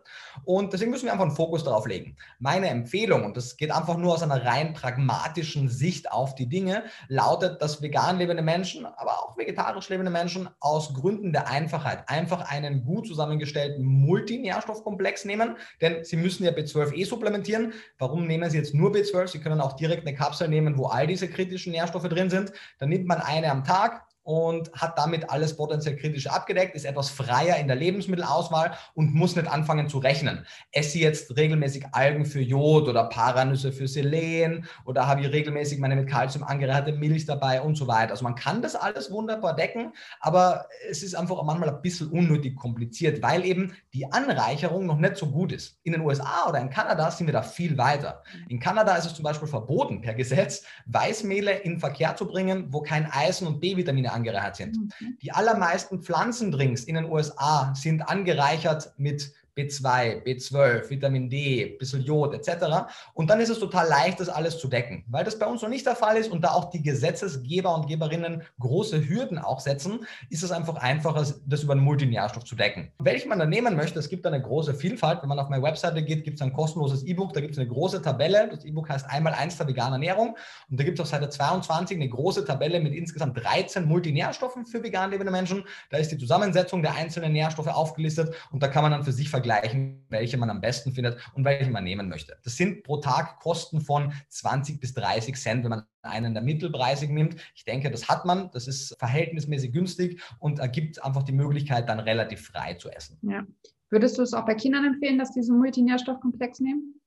Und deswegen müssen wir einfach einen Fokus darauf legen. Meine Empfehlung, und das geht einfach nur aus einer rein pragmatischen Sicht auf die Dinge, lautet, dass vegan lebende Menschen, aber auch vegetarisch lebende Menschen aus Gründen der Einfachheit einfach einen gut zusammengestellten Multinährstoffkomplex nehmen, denn sie müssen ja B12 eh supplementieren. Warum nehmen sie jetzt nur B12? Sie können auch direkt eine Kapsel nehmen, wo all diese kritischen Nährstoffe drin sind. Dann nimmt man eine am Tag und hat damit alles potenziell kritisch abgedeckt, ist etwas freier in der Lebensmittelauswahl und muss nicht anfangen zu rechnen. Esse jetzt regelmäßig Algen für Jod oder Paranüsse für Selen oder habe ich regelmäßig meine mit Kalzium angereicherte Milch dabei und so weiter. Also man kann das alles wunderbar decken, aber es ist einfach manchmal ein bisschen unnötig kompliziert, weil eben die Anreicherung noch nicht so gut ist. In den USA oder in Kanada sind wir da viel weiter. In Kanada ist es zum Beispiel verboten per Gesetz, Weißmehle in Verkehr zu bringen, wo kein Eisen und B-Vitamine angereichert sind. Mhm. Die allermeisten Pflanzendrinks in den USA sind angereichert mit B2, B12, Vitamin D, bisschen Jod etc. Und dann ist es total leicht, das alles zu decken, weil das bei uns noch nicht der Fall ist und da auch die Gesetzesgeber und Geberinnen große Hürden auch setzen, ist es einfach einfacher, das über einen Multinährstoff zu decken. Welchen man dann nehmen möchte, es gibt eine große Vielfalt. Wenn man auf meine Webseite geht, gibt es ein kostenloses E-Book, da gibt es eine große Tabelle. Das E-Book heißt einmal eins der veganen Ernährung und da gibt es auf Seite 22 eine große Tabelle mit insgesamt 13 Multinährstoffen für vegan lebende Menschen. Da ist die Zusammensetzung der einzelnen Nährstoffe aufgelistet und da kann man dann für sich vergleichen, vergleichen, welche man am besten findet und welche man nehmen möchte. Das sind pro Tag Kosten von 20 bis 30 Cent, wenn man einen der mittelpreisigen nimmt. Ich denke, das hat man, das ist verhältnismäßig günstig und ergibt einfach die Möglichkeit, dann relativ frei zu essen. Ja. Würdest du es auch bei Kindern empfehlen, dass sie diesen Multinährstoffkomplex nehmen?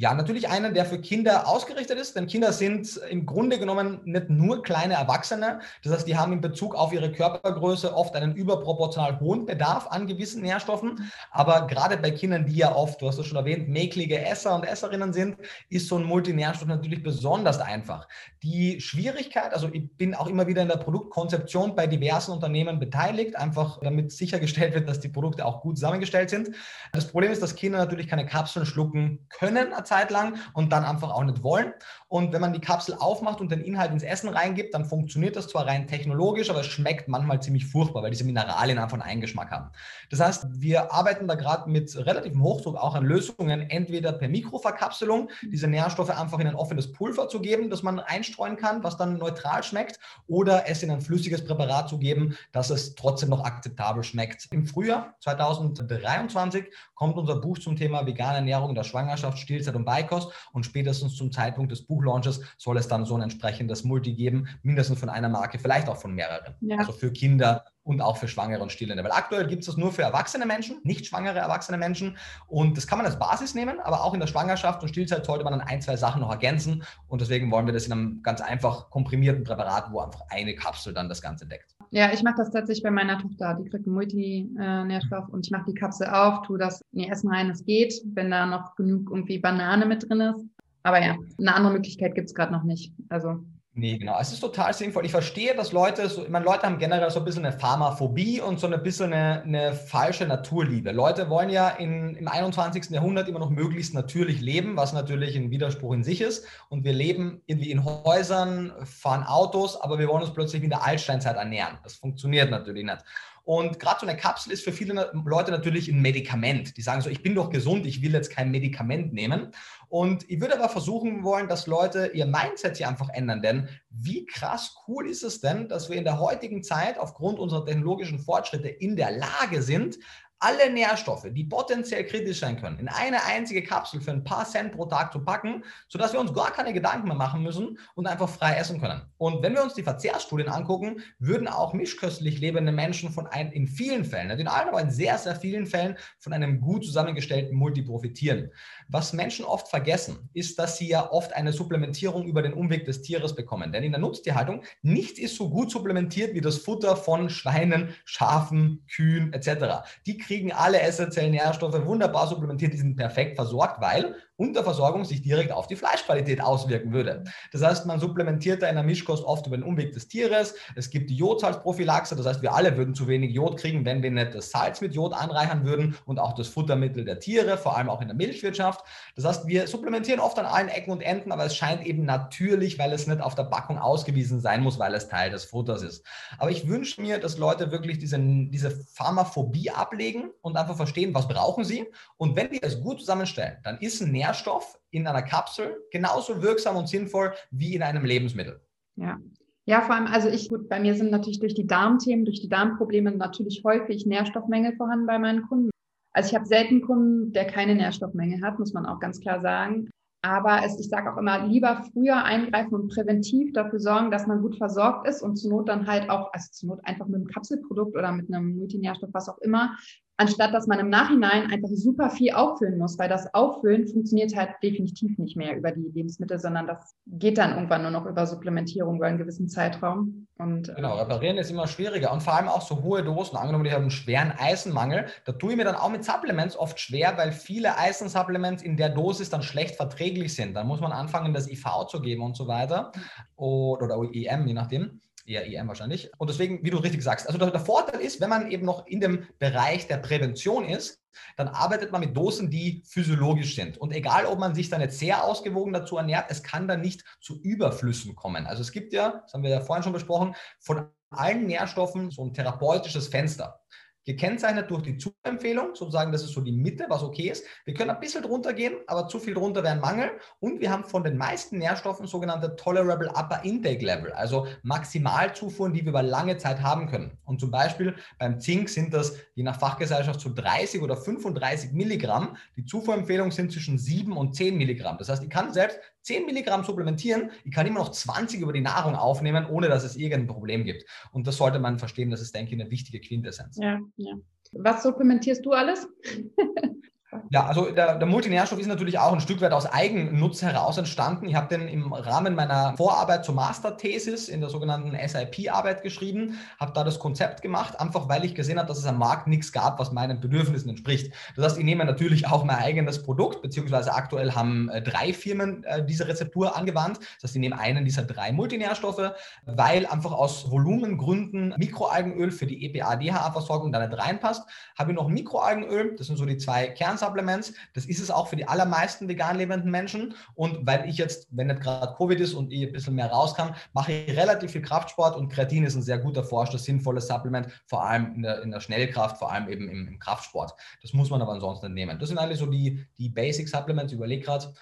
Ja, natürlich einen, der für Kinder ausgerichtet ist, denn Kinder sind im Grunde genommen nicht nur kleine Erwachsene. Das heißt, die haben in Bezug auf ihre Körpergröße oft einen überproportional hohen Bedarf an gewissen Nährstoffen. Aber gerade bei Kindern, die ja oft, du hast es schon erwähnt, mäklige Esser und Esserinnen sind, ist so ein Multinährstoff natürlich besonders einfach. Die Schwierigkeit, also ich bin auch immer wieder in der Produktkonzeption bei diversen Unternehmen beteiligt, einfach damit sichergestellt wird, dass die Produkte auch gut zusammengestellt sind. Das Problem ist, dass Kinder natürlich keine Kapseln schlucken können Zeit lang und dann einfach auch nicht wollen. Und wenn man die Kapsel aufmacht und den Inhalt ins Essen reingibt, dann funktioniert das zwar rein technologisch, aber es schmeckt manchmal ziemlich furchtbar, weil diese Mineralien einfach einen Eingeschmack haben. Das heißt, wir arbeiten da gerade mit relativem Hochdruck auch an Lösungen, entweder per Mikroverkapselung, diese Nährstoffe einfach in ein offenes Pulver zu geben, das man einstreuen kann, was dann neutral schmeckt, oder es in ein flüssiges Präparat zu geben, dass es trotzdem noch akzeptabel schmeckt. Im Frühjahr 2023 kommt unser Buch zum Thema vegane Ernährung der Schwangerschaft, Stillzeit und Beikost und spätestens zum Zeitpunkt des Buchlaunches soll es dann so ein entsprechendes Multi geben, mindestens von einer Marke, vielleicht auch von mehreren. Ja. Also für Kinder und auch für Schwangere und Stillende. Weil aktuell gibt es das nur für erwachsene Menschen, nicht schwangere erwachsene Menschen. Und das kann man als Basis nehmen, aber auch in der Schwangerschaft und Stillzeit sollte man dann ein, zwei Sachen noch ergänzen. Und deswegen wollen wir das in einem ganz einfach komprimierten Präparat, wo einfach eine Kapsel dann das Ganze deckt. Ja, ich mache das tatsächlich bei meiner Tochter. Die kriegt einen Multinährstoff und ich mache die Kapsel auf, tue das in ihr Essen rein. Es geht, wenn da noch genug irgendwie Banane mit drin ist. Aber ja, eine andere Möglichkeit gibt es gerade noch nicht. Also Nee, genau. Es ist total sinnvoll. Ich verstehe, dass Leute, so, ich meine, Leute haben generell so ein bisschen eine Pharmaphobie und so ein bisschen eine, eine falsche Naturliebe. Leute wollen ja in, im 21. Jahrhundert immer noch möglichst natürlich leben, was natürlich ein Widerspruch in sich ist. Und wir leben irgendwie in Häusern, fahren Autos, aber wir wollen uns plötzlich wie in der Altsteinzeit ernähren. Das funktioniert natürlich nicht. Und gerade so eine Kapsel ist für viele Leute natürlich ein Medikament. Die sagen so, ich bin doch gesund, ich will jetzt kein Medikament nehmen. Und ich würde aber versuchen wollen, dass Leute ihr Mindset hier einfach ändern. Denn wie krass cool ist es denn, dass wir in der heutigen Zeit aufgrund unserer technologischen Fortschritte in der Lage sind, alle Nährstoffe, die potenziell kritisch sein können, in eine einzige Kapsel für ein paar Cent pro Tag zu packen, sodass wir uns gar keine Gedanken mehr machen müssen und einfach frei essen können. Und wenn wir uns die Verzehrstudien angucken, würden auch mischköstlich lebende Menschen von einem, in vielen Fällen, nicht in allen, aber in sehr, sehr vielen Fällen von einem gut zusammengestellten Multi profitieren. Was Menschen oft vergessen, ist, dass sie ja oft eine Supplementierung über den Umweg des Tieres bekommen. Denn in der Nutztierhaltung nichts ist so gut supplementiert wie das Futter von Schweinen, Schafen, Kühen etc. Die kriegen alle essentiellen Nährstoffe wunderbar supplementiert, die sind perfekt versorgt, weil Unterversorgung sich direkt auf die Fleischqualität auswirken würde. Das heißt, man supplementiert da in der Mischkost oft über den Umweg des Tieres. Es gibt die Jodsalzprophylaxe, das heißt, wir alle würden zu wenig Jod kriegen, wenn wir nicht das Salz mit Jod anreichern würden und auch das Futtermittel der Tiere, vor allem auch in der Milchwirtschaft. Das heißt, wir supplementieren oft an allen Ecken und Enden, aber es scheint eben natürlich, weil es nicht auf der Packung ausgewiesen sein muss, weil es Teil des Futters ist. Aber ich wünsche mir, dass Leute wirklich diese, diese Pharmaphobie ablegen und einfach verstehen, was brauchen sie. Und wenn wir es gut zusammenstellen, dann ist ein Nähr Nährstoff in einer Kapsel genauso wirksam und sinnvoll wie in einem Lebensmittel. Ja. Ja, vor allem, also ich, gut, bei mir sind natürlich durch die Darmthemen, durch die Darmprobleme natürlich häufig Nährstoffmängel vorhanden bei meinen Kunden. Also ich habe selten Kunden, der keine Nährstoffmenge hat, muss man auch ganz klar sagen. Aber es, ich sage auch immer, lieber früher eingreifen und präventiv dafür sorgen, dass man gut versorgt ist und zur Not dann halt auch, also zur Not einfach mit einem Kapselprodukt oder mit einem Multinährstoff, was auch immer, anstatt dass man im Nachhinein einfach super viel auffüllen muss, weil das Auffüllen funktioniert halt definitiv nicht mehr über die Lebensmittel, sondern das geht dann irgendwann nur noch über Supplementierung über einen gewissen Zeitraum. Und, äh, genau, reparieren ist immer schwieriger und vor allem auch so hohe Dosen. Angenommen, ich habe einen schweren Eisenmangel, da tue ich mir dann auch mit Supplements oft schwer, weil viele Eisensupplements in der Dosis dann schlecht verträglich sind. Dann muss man anfangen, das IV zu geben und so weiter oder, oder EM, je nachdem eher EM wahrscheinlich. Und deswegen, wie du richtig sagst, also der, der, Vorteil ist, wenn man eben noch in dem Bereich der Prävention ist, dann arbeitet man mit Dosen, die physiologisch sind. Und egal, ob man sich dann jetzt sehr ausgewogen dazu ernährt, es kann dann nicht zu Überflüssen kommen. Also es gibt ja, das haben wir ja vorhin schon besprochen, von allen Nährstoffen so ein therapeutisches Fenster gekennzeichnet durch die Zuempfehlung, sozusagen, das ist so die Mitte, was okay ist. Wir können ein bisschen drunter gehen, aber zu viel drunter wäre ein Mangel. Und wir haben von den meisten Nährstoffen sogenannte Tolerable Upper Intake Level, also Maximalzufuhren, die wir über lange Zeit haben können. Und zum Beispiel beim Zink sind das je nach Fachgesellschaft zu so 30 oder 35 Milligramm. Die Zufuhrempfehlungen sind zwischen 7 und 10 Milligramm. Das heißt, ich kann selbst 10 Milligramm supplementieren, ich kann immer noch 20 über die Nahrung aufnehmen, ohne dass es irgendein Problem gibt. Und das sollte man verstehen, das ist, denke ich, eine wichtige Quintessenz. Ja, ja. Was supplementierst du alles? Ja, also der, der, Multinährstoff ist natürlich auch ein Stück weit aus Eigennutz heraus entstanden. Ich habe den im Rahmen meiner Vorarbeit zur Masterthesis in der sogenannten SIP-Arbeit geschrieben, habe da das Konzept gemacht, einfach weil ich gesehen habe, dass es am Markt nichts gab, was meinen Bedürfnissen entspricht. Das heißt, ich nehme natürlich auch mein eigenes Produkt, beziehungsweise aktuell haben äh, drei Firmen äh, diese Rezeptur angewandt. Das heißt, ich nehme einen dieser drei Multinährstoffe, weil einfach aus Volumengründen Mikroalgenöl für die EPA-DHA-Versorgung da nicht reinpasst. Habe ich noch Mikroalgenöl, das sind so die zwei Kern Supplements. Das ist es auch für die allermeisten vegan lebenden Menschen. Und weil ich jetzt, wenn nicht gerade Covid ist und ich ein bisschen mehr raus kann, mache ich relativ viel Kraftsport und Kreatin ist ein sehr gut erforschtes, sinnvolles Supplement, vor allem in der, in der Schnellkraft, vor allem eben im, im Kraftsport. Das muss man aber ansonsten nehmen. Das sind eigentlich so die, die Basic Supplements, überlege gerade.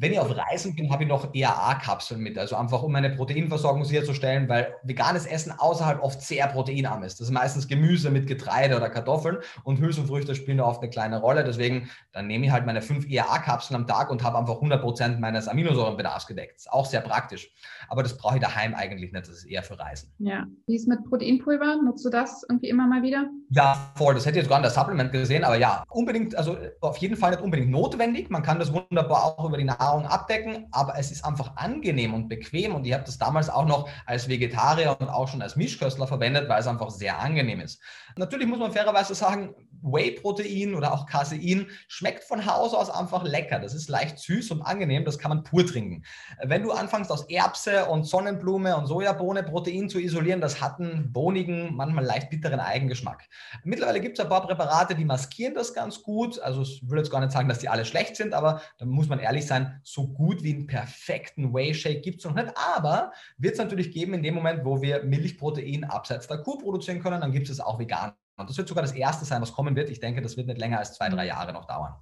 Wenn ich auf Reisen bin, habe ich noch EAA-Kapseln mit, also einfach um meine Proteinversorgung sicherzustellen, weil veganes Essen außerhalb oft sehr proteinarm ist. Das ist meistens Gemüse mit Getreide oder Kartoffeln und Hülsenfrüchte spielen da oft eine kleine Rolle. Deswegen, dann nehme ich halt meine fünf EAA-Kapseln am Tag und habe einfach 100 Prozent meines Aminosäurenbedarfs gedeckt. Ist auch sehr praktisch. Aber das brauche ich daheim eigentlich nicht. Das ist eher für Reisen. Ja. Wie ist mit Proteinpulver? Nutzt du das irgendwie immer mal wieder? Ja, voll. Das hätte ich jetzt gar in der Supplement gesehen, aber ja, unbedingt, also auf jeden Fall nicht unbedingt notwendig. Man kann das wunderbar auch über die Nahrung abdecken, aber es ist einfach angenehm und bequem und ich habe das damals auch noch als Vegetarier und auch schon als Mischköstler verwendet, weil es einfach sehr angenehm ist. Natürlich muss man fairerweise sagen, Whey-Protein oder auch Casein schmeckt von Haus aus einfach lecker. Das ist leicht süß und angenehm, das kann man pur trinken. Wenn du anfängst aus Erbse und Sonnenblume und Sojabohne Protein zu isolieren, das hat einen bonigen, manchmal leicht bitteren Eigengeschmack. Mittlerweile gibt es ein paar Präparate, die maskieren das ganz gut. Also ich will jetzt gar nicht sagen, dass die alle schlecht sind, aber da muss man ehrlich sein, so gut wie einen perfekten Whey-Shake gibt es noch nicht. Aber wird es natürlich geben in dem Moment, wo wir Milchprotein abseits der Kuh produzieren können, dann gibt es auch vegan und das wird sogar das erste sein, was kommen wird. Ich denke, das wird nicht länger als zwei, drei mhm. Jahre noch dauern.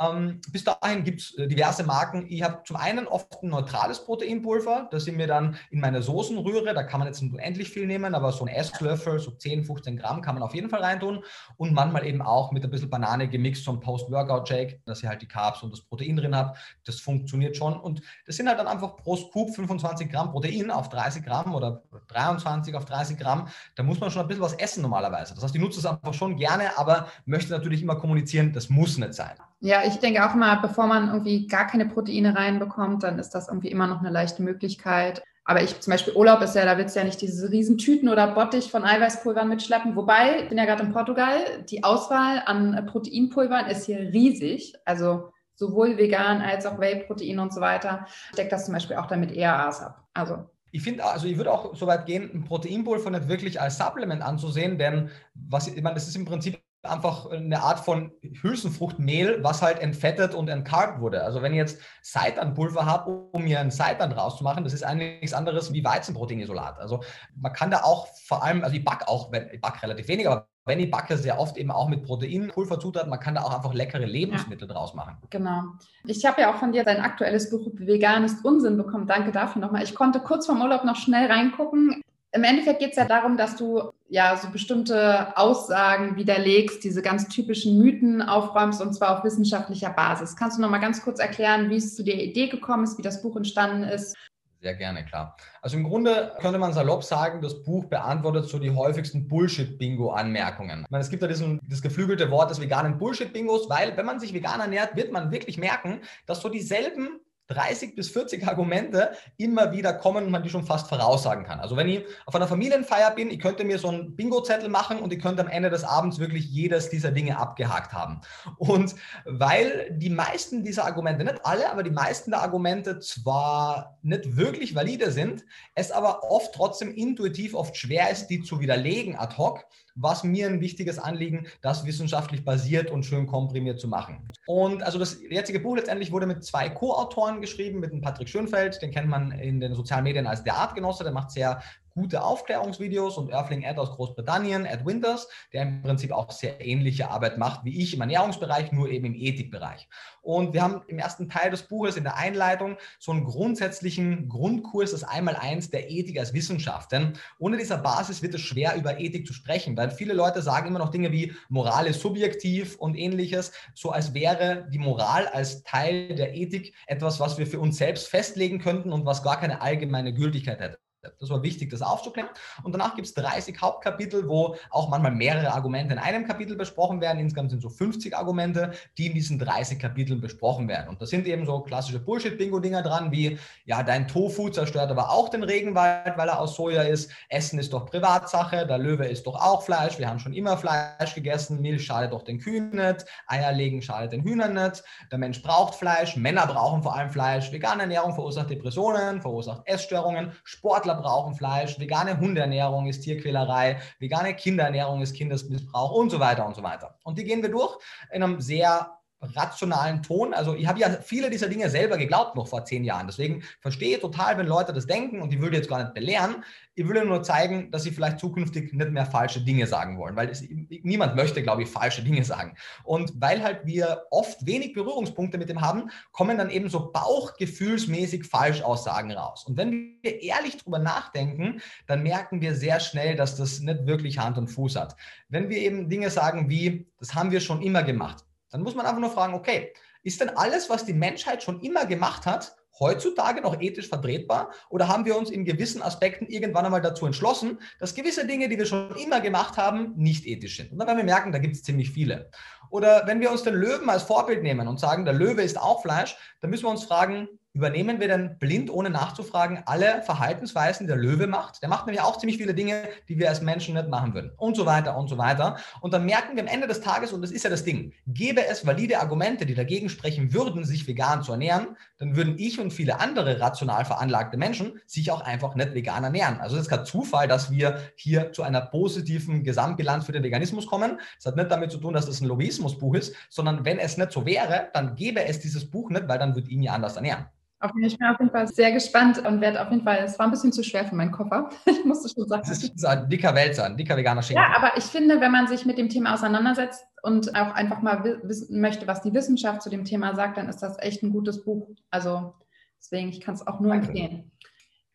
Ähm, bis dahin gibt es äh, diverse Marken. Ich habe zum einen oft ein neutrales Proteinpulver, das ich mir dann in meine Soßen rühre. Da kann man jetzt unendlich viel nehmen, aber so ein Esslöffel, so 10, 15 Gramm kann man auf jeden Fall reintun. Und manchmal eben auch mit ein bisschen Banane gemixt, so ein Post-Workout-Shake, dass ich halt die Carbs und das Protein drin habe. Das funktioniert schon. Und das sind halt dann einfach pro Scoop 25 Gramm Protein auf 30 Gramm oder 23 auf 30 Gramm. Da muss man schon ein bisschen was essen normalerweise. Das heißt, ich nutze es einfach schon gerne, aber möchte natürlich immer kommunizieren, das muss nicht sein. Ja, ich denke auch immer, bevor man irgendwie gar keine Proteine reinbekommt, dann ist das irgendwie immer noch eine leichte Möglichkeit. Aber ich zum Beispiel Urlaub ist ja, da willst du ja nicht diese riesen Tüten oder Bottich von Eiweißpulvern mitschleppen. Wobei, ich bin ja gerade in Portugal, die Auswahl an Proteinpulvern ist hier riesig. Also sowohl vegan als auch Whey-Protein und so weiter. Ich decke das zum Beispiel auch damit ERAs ab. Also ich finde, also ich würde auch so weit gehen, ein Proteinpulver nicht wirklich als Supplement anzusehen, denn was ich meine, das ist im Prinzip einfach eine Art von Hülsenfruchtmehl, was halt entfettet und entkarbt wurde. Also wenn ich jetzt Seitanpulver habe, um mir ein Seitan rauszumachen, das ist eigentlich nichts anderes wie Weizenproteinisolat. Also man kann da auch vor allem, also ich backe auch, ich backe relativ wenig, aber wenn ich backe, sehr oft eben auch mit Proteinpulverzutaten. Man kann da auch einfach leckere Lebensmittel ja. draus machen. Genau. Ich habe ja auch von dir dein aktuelles Buch Vegan ist Unsinn bekommen. Danke dafür nochmal. Ich konnte kurz vorm Urlaub noch schnell reingucken Im Endeffekt geht es ja darum, dass du ja so bestimmte Aussagen widerlegst, diese ganz typischen Mythen aufräumst und zwar auf wissenschaftlicher Basis. Kannst du noch mal ganz kurz erklären, wie es zu der Idee gekommen ist, wie das Buch entstanden ist? Sehr gerne, klar. Also im Grunde könnte man salopp sagen, das Buch beantwortet so die häufigsten Bullshit-Bingo-Anmerkungen. Ich meine, es gibt ja diesen, das geflügelte Wort des veganen Bullshit-Bingos, weil wenn man sich vegan ernährt, wird man wirklich merken, dass so dieselben 30 bis 40 Argumente immer wieder kommen und man die schon fast voraussagen kann. Also wenn ich auf einer Familienfeier bin, ich könnte mir so einen Bingo-Zettel machen und ich könnte am Ende des Abends wirklich jedes dieser Dinge abgehakt haben. Und weil die meisten dieser Argumente, nicht alle, aber die meisten der Argumente zwar nicht wirklich valide sind, es aber oft trotzdem intuitiv oft schwer ist, die zu widerlegen ad hoc, was mir ein wichtiges Anliegen, das wissenschaftlich basiert und schön komprimiert zu machen. Und also das jetzige Buch letztendlich wurde mit zwei Co-Autoren geschrieben, mit dem Patrick Schönfeld, den kennt man in den sozialen Medien als der Artgenosse, der macht sehr gute Aufklärungsvideos und Earthling Ed aus Großbritannien, Ed Winters, der im Prinzip auch sehr ähnliche Arbeit macht wie ich im Ernährungsbereich, nur eben im Ethikbereich. Und wir haben im ersten Teil des Buches in der Einleitung so einen grundsätzlichen Grundkurs, das Einmaleins der Ethik als Wissenschaft. Denn ohne dieser Basis wird es schwer, über Ethik zu sprechen, weil viele Leute sagen immer noch Dinge wie Moral ist subjektiv und ähnliches, so als wäre die Moral als Teil der Ethik etwas, was wir für uns selbst festlegen könnten und was gar keine allgemeine Gültigkeit hätte. Das war wichtig, das aufzuklären. Und danach gibt es 30 Hauptkapitel, wo auch manchmal mehrere Argumente in einem Kapitel besprochen werden. Insgesamt sind so 50 Argumente, die in diesen 30 Kapiteln besprochen werden. Und da sind eben so klassische Bullshit-Bingo-Dinger dran, wie, ja, dein Tofu zerstört aber auch den Regenwald, weil er aus Soja ist. Essen ist doch Privatsache. Der Löwe ist doch auch Fleisch. Wir haben schon immer Fleisch gegessen. Milch schadet doch den Kühen nicht. Eier legen schadet den Hühnern nicht. Der Mensch braucht Fleisch. Männer brauchen vor allem Fleisch. Vegane Ernährung verursacht Depressionen, verursacht Essstörungen. Sportler Tiere brauchen Fleisch, vegane Hundeernährung ist Tierquälerei, vegane Kinderernährung ist Kindesmissbrauch und so weiter und so weiter. Und die gehen wir durch in einem sehr rationalen Ton. Also ich habe ja viele dieser Dinge selber geglaubt noch vor zehn Jahren. Deswegen verstehe ich total, wenn Leute das denken und die würde jetzt gar nicht belehren. Ich will nur zeigen, dass sie vielleicht zukünftig nicht mehr falsche Dinge sagen wollen, weil es, niemand möchte, glaube ich, falsche Dinge sagen. Und weil halt wir oft wenig Berührungspunkte mit dem haben, kommen dann eben so bauchgefühlsmäßig Falschaussagen raus. Und wenn wir ehrlich drüber nachdenken, dann merken wir sehr schnell, dass das nicht wirklich Hand und Fuß hat. Wenn wir eben Dinge sagen wie, das haben wir schon immer gemacht, dann muss man einfach nur fragen, okay, ist denn alles, was die Menschheit schon immer gemacht hat, heutzutage noch ethisch vertretbar? Oder haben wir uns in gewissen Aspekten irgendwann einmal dazu entschlossen, dass gewisse Dinge, die wir schon immer gemacht haben, nicht ethisch sind? Und dann werden wir merken, da gibt es ziemlich viele. Oder wenn wir uns den Löwen als Vorbild nehmen und sagen, der Löwe ist auch Fleisch, dann müssen wir uns fragen, Übernehmen wir denn blind, ohne nachzufragen, alle Verhaltensweisen der Löwe macht? Der macht nämlich auch ziemlich viele Dinge, die wir als Menschen nicht machen würden. Und so weiter und so weiter. Und dann merken wir am Ende des Tages, und das ist ja das Ding, gäbe es valide Argumente, die dagegen sprechen würden, sich vegan zu ernähren, dann würden ich und viele andere rational veranlagte Menschen sich auch einfach nicht vegan ernähren. Also es ist kein Zufall, dass wir hier zu einer positiven Gesamtbilanz für den Veganismus kommen. Es hat nicht damit zu tun, dass das ein Lobbyismusbuch ist, sondern wenn es nicht so wäre, dann gäbe es dieses Buch nicht, weil dann würde ihn ja anders ernähren. Ich bin auf jeden Fall sehr gespannt und werde auf jeden Fall, es war ein bisschen zu schwer für meinen Koffer. Ich musste schon sagen. Das ist ein dicker Wälzer, ein dicker veganer Schinken. Ja, aber ich finde, wenn man sich mit dem Thema auseinandersetzt und auch einfach mal wissen möchte, was die Wissenschaft zu dem Thema sagt, dann ist das echt ein gutes Buch. Also deswegen, ich kann es auch nur Danke. empfehlen.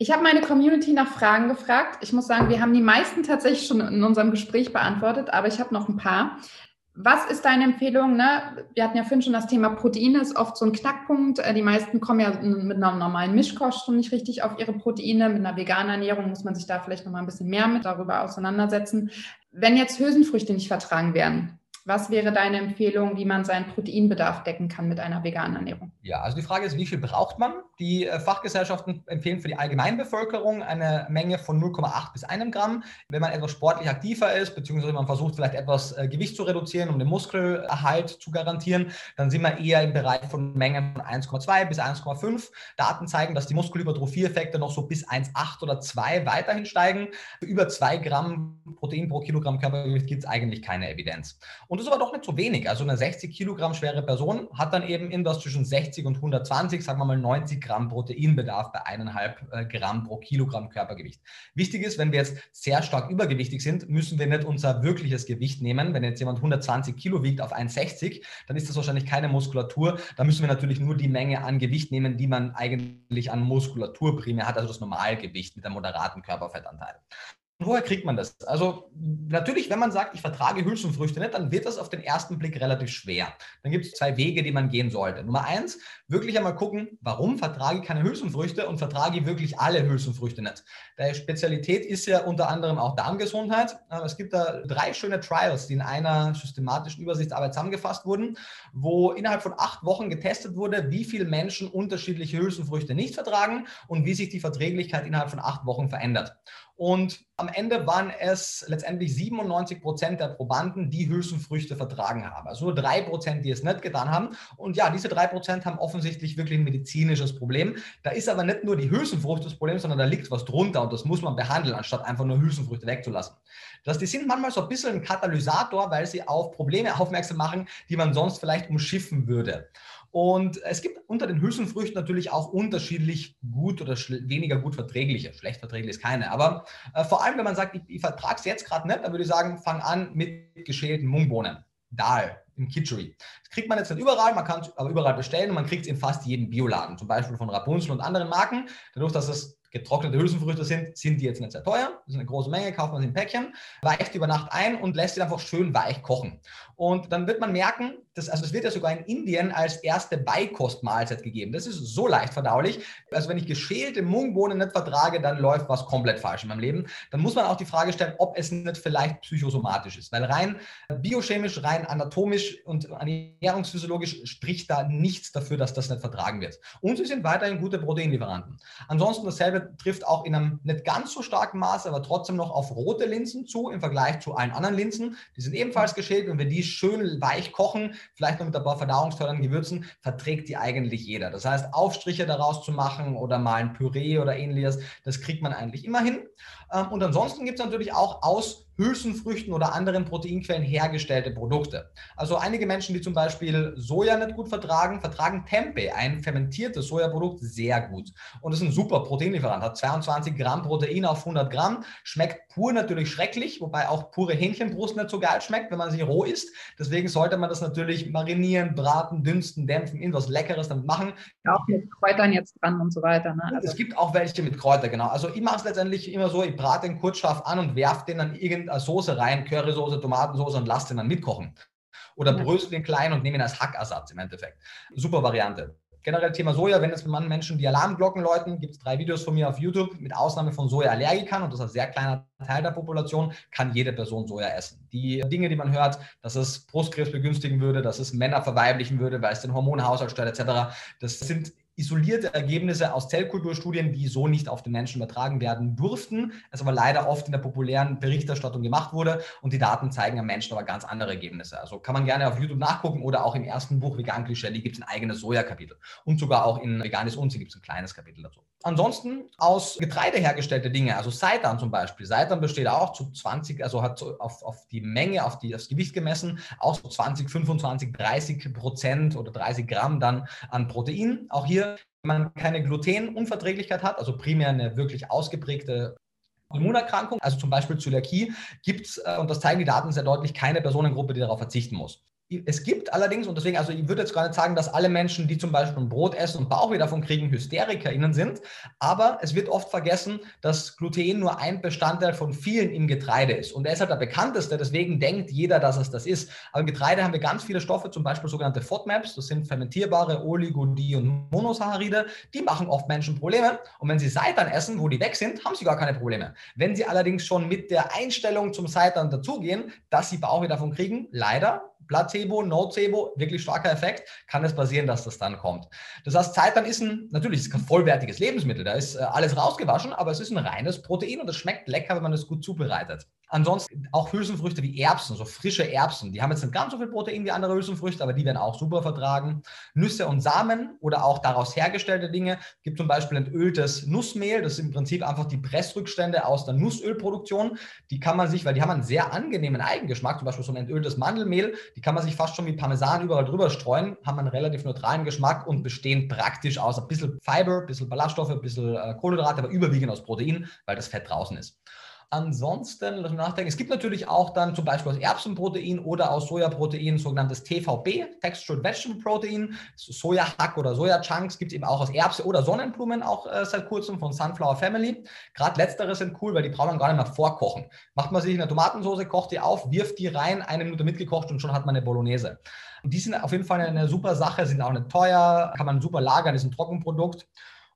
Ich habe meine Community nach Fragen gefragt. Ich muss sagen, wir haben die meisten tatsächlich schon in unserem Gespräch beantwortet, aber ich habe noch ein paar. Was ist deine Empfehlung? Ne? Wir hatten ja vorhin schon das Thema Proteine, ist oft so ein Knackpunkt. Äh, die meisten kommen ja mit einer normalen Mischkost schon nicht richtig auf ihre Proteine. Mit einer veganen Ernährung muss man sich da vielleicht noch mal ein bisschen mehr mit darüber auseinandersetzen. Wenn jetzt Hülsenfrüchte nicht vertragen werden, was wäre deine Empfehlung, wie man seinen Proteinbedarf decken kann mit einer veganen Ernährung? Ja, also die Frage ist, wie viel braucht man? Die äh, Fachgesellschaften empfehlen für die Allgemeinbevölkerung eine Menge von 0,8 bis 1 Gramm. Wenn man etwas sportlich aktiver ist, beziehungsweise man versucht vielleicht etwas äh, Gewicht zu reduzieren, um den Muskelerhalt zu garantieren, dann sind wir eher im Bereich von Mengen von 1,2 bis 1,5. Daten zeigen, dass die Muskelhypertrophie-Effekte noch so bis 1,8 oder 2 weiterhin steigen. Über 2 Gramm Protein pro Kilogramm Körpergewicht gibt es eigentlich keine Evidenz. Und Das ist aber doch nicht so wenig. Also eine 60 Kilogramm schwere Person hat dann eben irgendwas zwischen 60 und 120, sagen wir mal 90 Gramm Proteinbedarf bei eineinhalb äh, Gramm pro Kilogramm Körpergewicht. Wichtig ist, wenn wir jetzt sehr stark übergewichtig sind, müssen wir nicht unser wirkliches Gewicht nehmen. Wenn jetzt jemand 120 Kilo wiegt auf 1,60, dann ist das wahrscheinlich keine Muskulatur. Da müssen wir natürlich nur die Menge an Gewicht nehmen, die man eigentlich an Muskulatur primär hat, also das Normalgewicht mit einem moderaten Körperfettanteil. Woher kriegt man das? Also natürlich, wenn man sagt, ich vertrage Hülsenfrüchte nicht, dann wird das auf den ersten Blick relativ schwer. Dann gibt es zwei Wege, die man gehen sollte. Nummer eins, wirklich einmal gucken, warum vertrage ich keine Hülsenfrüchte und vertrage ich wirklich alle Hülsenfrüchte nicht. Der Spezialität ist ja unter anderem auch Darmgesundheit. Es gibt da drei schöne Trials, die in einer systematischen Übersichtsarbeit zusammengefasst wurden, wo innerhalb von acht Wochen getestet wurde, wie viele Menschen unterschiedliche Hülsenfrüchte nicht vertragen und wie sich die Verträglichkeit innerhalb von acht Wochen verändert. Und am Ende waren es letztendlich 97 Prozent der Probanden, die Hülsenfrüchte vertragen haben. Also nur drei Prozent, die es nicht getan haben. Und ja, diese drei Prozent haben offensichtlich wirklich ein medizinisches Problem. Da ist aber nicht nur die Hülsenfrucht das Problem, sondern da liegt was drunter und das muss man behandeln, anstatt einfach nur Hülsenfrüchte wegzulassen. Das, die sind manchmal so ein bisschen ein Katalysator, weil sie auf Probleme aufmerksam machen, die man sonst vielleicht umschiffen würde. Und es gibt unter den Hülsenfrüchten natürlich auch unterschiedlich gut oder weniger gut verträgliche. Schlecht verträglich ist keine. Aber äh, vor allem, wenn man sagt, ich, ich vertrage es jetzt gerade nicht, dann würde ich sagen, fang an mit geschälten Mungbohnen. Dal im Kitchery. Das kriegt man jetzt nicht überall, man kann es aber überall bestellen und man kriegt es in fast jedem Bioladen, zum Beispiel von Rapunzel und anderen Marken. Dadurch, dass es getrocknete Hülsenfrüchte sind, sind die jetzt nicht sehr teuer. Das ist eine große Menge, kauft man sie in Päckchen, weicht über Nacht ein und lässt sie einfach schön weich kochen. Und dann wird man merken, dass, also es wird ja sogar in Indien als erste Beikostmahlzeit gegeben. Das ist so leicht verdaulich. Also wenn ich geschälte Mungbohnen nicht vertrage, dann läuft was komplett falsch in meinem Leben. Dann muss man auch die Frage stellen, ob es nicht vielleicht psychosomatisch ist. Weil rein biochemisch, rein anatomisch und ernährungsphysiologisch spricht da nichts dafür, dass das nicht vertragen wird. Und sie sind weiterhin gute Proteinlieferanten. Ansonsten dasselbe trifft auch in einem nicht ganz so starken Maße, aber trotzdem noch auf rote Linsen zu im Vergleich zu allen anderen Linsen. Die sind ebenfalls geschält und wenn die schön weich kochen, vielleicht noch mit ein paar verdauungsfördernden Gewürzen, verträgt die eigentlich jeder. Das heißt, Aufstriche daraus zu machen oder mal ein Püree oder ähnliches, das kriegt man eigentlich immer hin. Ähm, und ansonsten gibt es natürlich auch aus Hülsenfrüchten oder anderen Proteinquellen hergestellte Produkte. Also einige Menschen, die zum Beispiel Soja nicht gut vertragen, vertragen Tempeh, ein fermentiertes Sojaprodukt, sehr gut. Und ist ein super Proteinlieferant, hat 22 Gramm Protein auf 100 Gramm, schmeckt pur natürlich schrecklich, wobei auch pure Hähnchenbrust nicht so geil schmeckt, wenn man sie roh isst. Deswegen sollte man das natürlich marinieren, braten, dünsten, dämpfen, irgendwas Leckeres damit machen. Ja, auch mit Kräutern jetzt dran und so weiter. Ne? Also es gibt auch welche mit Kräuter, genau. Also ich mache es letztendlich immer so, ich brate den kurz scharf an und werfe den dann irgendein Soße rein, Currysoße, Tomatensoße und lass den dann mitkochen. Oder ja. brösel den klein und nehme ihn als Hackersatz im Endeffekt. Super Variante. Generell Thema Soja, wenn es man Menschen die Alarmglocken läuten, gibt es drei Videos von mir auf YouTube, mit Ausnahme von Soja-Allergikern und das ist ein sehr kleiner Teil der Population, kann jede Person Soja essen. Die Dinge, die man hört, dass es Brustkrebs begünstigen würde, dass es Männer verweiblichen würde, weil es den Hormonhaushalt stört etc., das sind isolierte Ergebnisse aus Zellkulturstudien, die so nicht auf den Menschen übertragen werden durften, es aber leider oft in der populären Berichterstattung gemacht wurde und die Daten zeigen am Menschen aber ganz andere Ergebnisse. Also kann man gerne auf YouTube nachgucken oder auch im ersten Buch Vegan Klischee gibt es ein eigenes Soja-Kapitel und sogar auch in Veganes Unzi gibt es ein kleines Kapitel dazu. Ansonsten aus Getreide hergestellte Dinge, also Seitan zum Beispiel. Seitan besteht auch zu 20, also hat auf, auf die Menge, auf die, das Gewicht gemessen, auch so 20, 25, 30 Prozent oder 30 Gramm dann an Protein. Auch hier, wenn man keine Glutenunverträglichkeit hat, also primär eine wirklich ausgeprägte Immunerkrankung, also zum Beispiel Zöliakie, gibt es, äh, und das zeigen die Daten sehr deutlich, keine Personengruppe, die darauf verzichten muss. Es gibt allerdings, und deswegen, also ich würde jetzt gar nicht sagen, dass alle Menschen, die zum Beispiel ein Brot essen und Bauchweh davon kriegen, HysterikerInnen sind, aber es wird oft vergessen, dass Gluten nur ein Bestandteil von vielen im Getreide ist. Und er ist halt der bekannteste, deswegen denkt jeder, dass es das ist. Aber im Getreide haben wir ganz viele Stoffe, zum Beispiel sogenannte FODMAPs, das sind fermentierbare Oligo-, Di- und Monosaccharide, die machen oft Menschen Probleme. Und wenn sie Seitan essen, wo die weg sind, haben sie gar keine Probleme. Wenn sie allerdings schon mit der Einstellung zum Seitan dazugehen, dass sie Bauchweh davon kriegen, leider, Placebo, Nocebo, wirklich starker Effekt, kann es passieren, dass das dann kommt. Das heißt, Seitan ist ein, natürlich ist kein vollwertiges Lebensmittel, da ist äh, alles rausgewaschen, aber es ist ein reines Protein und es schmeckt lecker, wenn man es gut zubereitet. Ansonsten auch Hülsenfrüchte wie Erbsen, so frische Erbsen, die haben jetzt nicht ganz so viel Protein wie andere Hülsenfrüchte, aber die werden auch super vertragen. Nüsse und Samen oder auch daraus hergestellte Dinge, gibt zum Beispiel entöltes Nussmehl, das ist im Prinzip einfach die Pressrückstände aus der Nussölproduktion. Die kann man sich, weil die haben einen sehr angenehmen Eigengeschmack, zum Beispiel so ein entöltes Mandelmehl, die kann man sich fast schon wie Parmesan überall drüber streuen, haben einen relativ neutralen Geschmack und bestehen praktisch aus ein bisschen Fiber, ein bisschen Ballaststoffe, ein bisschen äh, Kohlenhydrate, aber überwiegend aus Protein, weil das Fett draußen ist. Ansonsten, lass mich nachdenken, es gibt natürlich auch dann zum Beispiel aus Erbsenprotein oder aus Sojaprotein sogenanntes TVP, Textured Vegetable Protein, Sojahack oder Soja-Chunks gibt es eben auch aus Erbse oder Sonnenblumen auch äh, seit kurzem von Sunflower Family. Gerade letztere sind cool, weil die braucht man gar nicht mehr vorkochen. Macht man sich eine Tomatensauce, kocht die auf, wirft die rein, eine Minute mitgekocht und schon hat man eine Bolognese. Und die sind auf jeden Fall eine super Sache, sind auch nicht teuer, kann man super lagern, ist ein Trockenprodukt.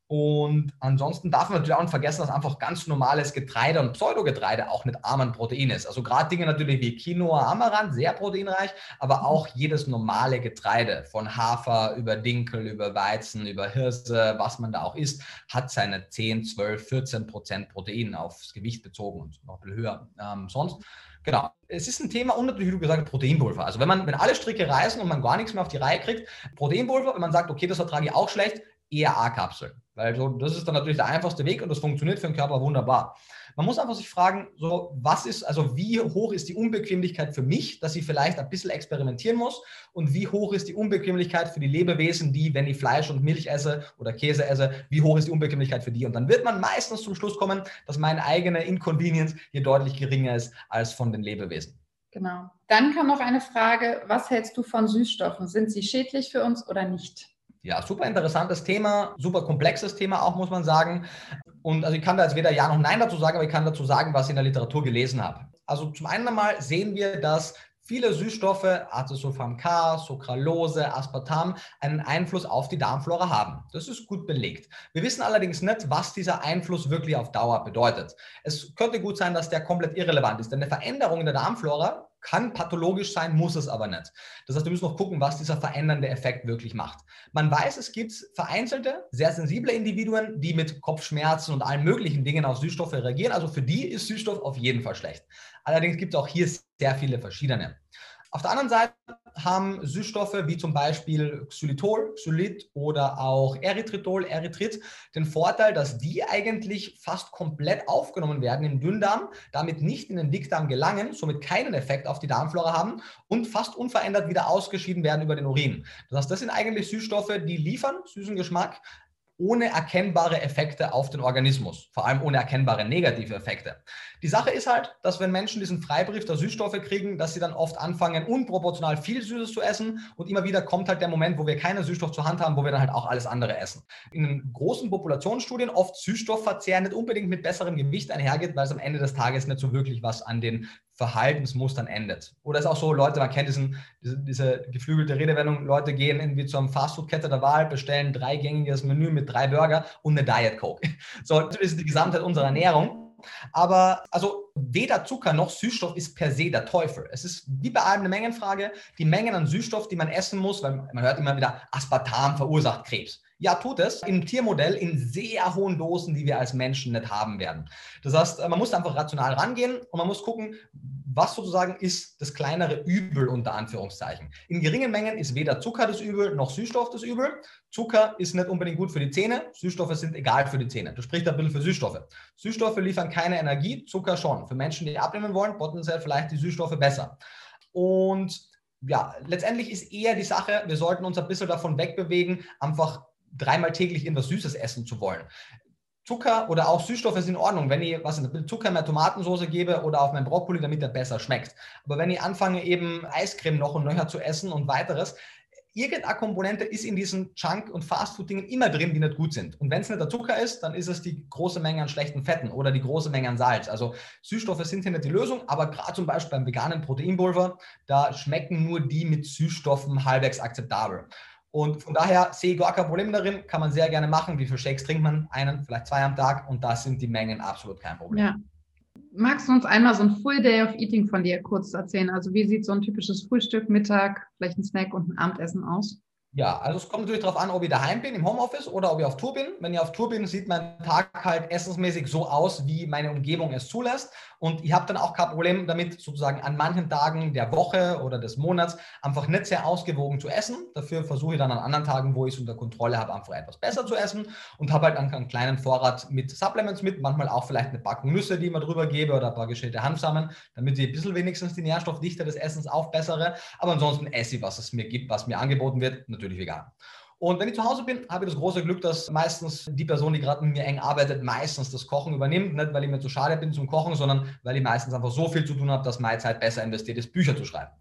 Und ansonsten darf man natürlich auch nicht vergessen, dass einfach ganz normales Getreide und Pseudogetreide auch mit armen Protein ist. Also gerade Dinge natürlich wie Quinoa, Amaranth, sehr proteinreich, aber auch jedes normale Getreide, von Hafer über Dinkel, über Weizen, über Hirse, was man da auch isst, hat seine 10, 12, 14 Prozent Protein aufs Gewicht bezogen und noch bisschen höher ähm, sonst. Genau. Es ist ein Thema und natürlich, wie du gesagt hast, Proteinpulver. Also wenn man, wenn alle Stricke reißen und man gar nichts mehr auf die Reihe kriegt, Proteinpulver, wenn man sagt, okay, das vertrage ich auch schlecht, eher A-Kapseln. Weil so, das ist dann natürlich der einfachste Weg und das funktioniert für den Körper wunderbar. Man muss einfach sich fragen, so, was ist, also wie hoch ist die Unbequemlichkeit für mich, dass ich vielleicht ein bisschen experimentieren muss und wie hoch ist die Unbequemlichkeit für die Lebewesen, die, wenn ich Fleisch und Milch esse oder Käse esse, wie hoch ist die Unbequemlichkeit für die? Und dann wird man meistens zum Schluss kommen, dass meine eigene Inconvenience hier deutlich geringer ist als von den Lebewesen. Genau. Dann kam noch eine Frage, was hältst du von Süßstoffen? Sind sie schädlich für uns oder nicht? Ja, super interessantes Thema, super komplexes Thema auch, muss man sagen. Und also ich kann da jetzt weder Ja noch Nein dazu sagen, aber ich kann dazu sagen, was ich in der Literatur gelesen habe. Also zum einen einmal sehen wir, dass viele Süßstoffe, Acesulfam K, Sucralose, Aspartam, einen Einfluss auf die Darmflora haben. Das ist gut belegt. Wir wissen allerdings nicht, was dieser Einfluss wirklich auf Dauer bedeutet. Es könnte gut sein, dass der komplett irrelevant ist, denn eine Veränderung in der Darmflora kann pathologisch sein, muss es aber nicht. Das heißt, wir müssen noch gucken, was dieser verändernde Effekt wirklich macht. Man weiß, es gibt vereinzelte, sehr sensible Individuen, die mit Kopfschmerzen und allen möglichen Dingen auf Süßstoffe reagieren. Also für die ist Süßstoff auf jeden Fall schlecht. Allerdings gibt es auch hier sehr viele verschiedene. Auf der anderen Seite haben Süßstoffe wie zum Beispiel Xylitol, Xylit oder auch Erythritol, Erythrit den Vorteil, dass die eigentlich fast komplett aufgenommen werden im Dünndarm, damit nicht in den Dickdarm gelangen, somit keinen Effekt auf die Darmflora haben und fast unverändert wieder ausgeschieden werden über den Urin. Das heißt, das sind eigentlich Süßstoffe, die liefern süßen Geschmack, ohne erkennbare Effekte auf den Organismus, vor allem ohne erkennbare negative Effekte. Die Sache ist halt, dass wenn Menschen diesen Freibrief der Süßstoffe kriegen, dass sie dann oft anfangen, unproportional viel Süßes zu essen und immer wieder kommt halt der Moment, wo wir keinen Süßstoff zur Hand haben, wo wir dann halt auch alles andere essen. In großen Populationsstudien oft Süßstoffverzehr nicht unbedingt mit besserem Gewicht einhergeht, weil es am Ende des Tages nicht so wirklich was an den Verhaltensmustern endet. Oder es ist auch so, Leute, man kennt diesen, diese, diese geflügelte Redewendung, Leute gehen irgendwie zur Fastfood-Kette der Wahl, bestellen dreigängiges Menü mit drei Burger und eine Diet Coke. So, das ist die Gesamtheit unserer Ernährung. Aber also weder Zucker noch Süßstoff ist per se der Teufel. Es ist wie bei allem eine Mengenfrage. Die Mengen an Süßstoff, die man essen muss, weil man hört immer wieder, Aspartam verursacht Krebs. Ja, tut es im Tiermodell in sehr hohen Dosen, die wir als Menschen nicht haben werden. Das heißt, man muss einfach rational rangehen und man muss gucken, was sozusagen ist das kleinere Übel unter Anführungszeichen. In geringen Mengen ist weder Zucker das Übel noch Süßstoff das Übel. Zucker ist nicht unbedingt gut für die Zähne, Süßstoffe sind egal für die Zähne. Das spricht ein bisschen für Süßstoffe. Süßstoffe liefern keine Energie, Zucker schon. Für Menschen, die abnehmen wollen, potenziell vielleicht die Süßstoffe besser. Und ja, letztendlich ist eher die Sache, wir sollten uns ein bisschen davon wegbewegen, einfach dreimal täglich irgendwas Süßes essen zu wollen. Zucker oder auch Süßstoffe sind in Ordnung, wenn ich was Zucker in meine Tomatensauce gebe oder auf meinen Brokkoli, damit der besser schmeckt. Aber wenn ich anfange, eben Eiscreme noch und nöcher zu essen und weiteres, irgendeine Komponente ist in diesen Junk- und Fastfood-Dingen immer drin, die nicht gut sind. Und wenn es nicht der Zucker ist, dann ist es die große Menge an schlechten Fetten oder die große Menge an Salz. Also Süßstoffe sind hier nicht die Lösung, aber gerade zum Beispiel beim veganen Proteinpulver, da schmecken nur die mit Süßstoffen halbwegs akzeptabel. Und von daher sehe ich gar kein Problem darin, kann man sehr gerne machen. Wie viele Shakes trinkt man? Einen, vielleicht zwei am Tag und da sind die Mengen absolut kein Problem. Ja. Magst du uns einmal so ein Full Day of Eating von dir kurz erzählen? Also wie sieht so ein typisches Frühstück, Mittag, vielleicht ein Snack und ein Abendessen aus? Ja, also es kommt natürlich darauf an, ob ich daheim bin, im Homeoffice oder ob ich auf Tour bin. Wenn ich auf Tour bin, sieht mein Tag halt essensmäßig so aus, wie meine Umgebung es zulässt. Und ich habe dann auch kein Problem damit, sozusagen an manchen Tagen der Woche oder des Monats einfach nicht sehr ausgewogen zu essen. Dafür versuche ich dann an anderen Tagen, wo ich es unter Kontrolle habe, einfach etwas besser zu essen und habe halt einen, kleinen Vorrat mit Supplements mit, manchmal auch vielleicht eine Packung Nüsse, die ich mir drüber gebe oder ein paar geschälte Hanfsamen, damit ich ein bisschen wenigstens die Nährstoffdichte des Essens aufbessere. Aber ansonsten esse ich, was es mir gibt, was mir angeboten wird. Natürlich natürlich vegan. Und wenn ich zu Hause bin, habe ich das große Glück, dass meistens die Person, die gerade mit mir eng arbeitet, meistens das Kochen übernimmt. Nicht, weil ich mir zu schade bin zum Kochen, sondern weil ich meistens einfach so viel zu tun habe, dass meine Zeit besser investiert ist, Bücher zu schreiben.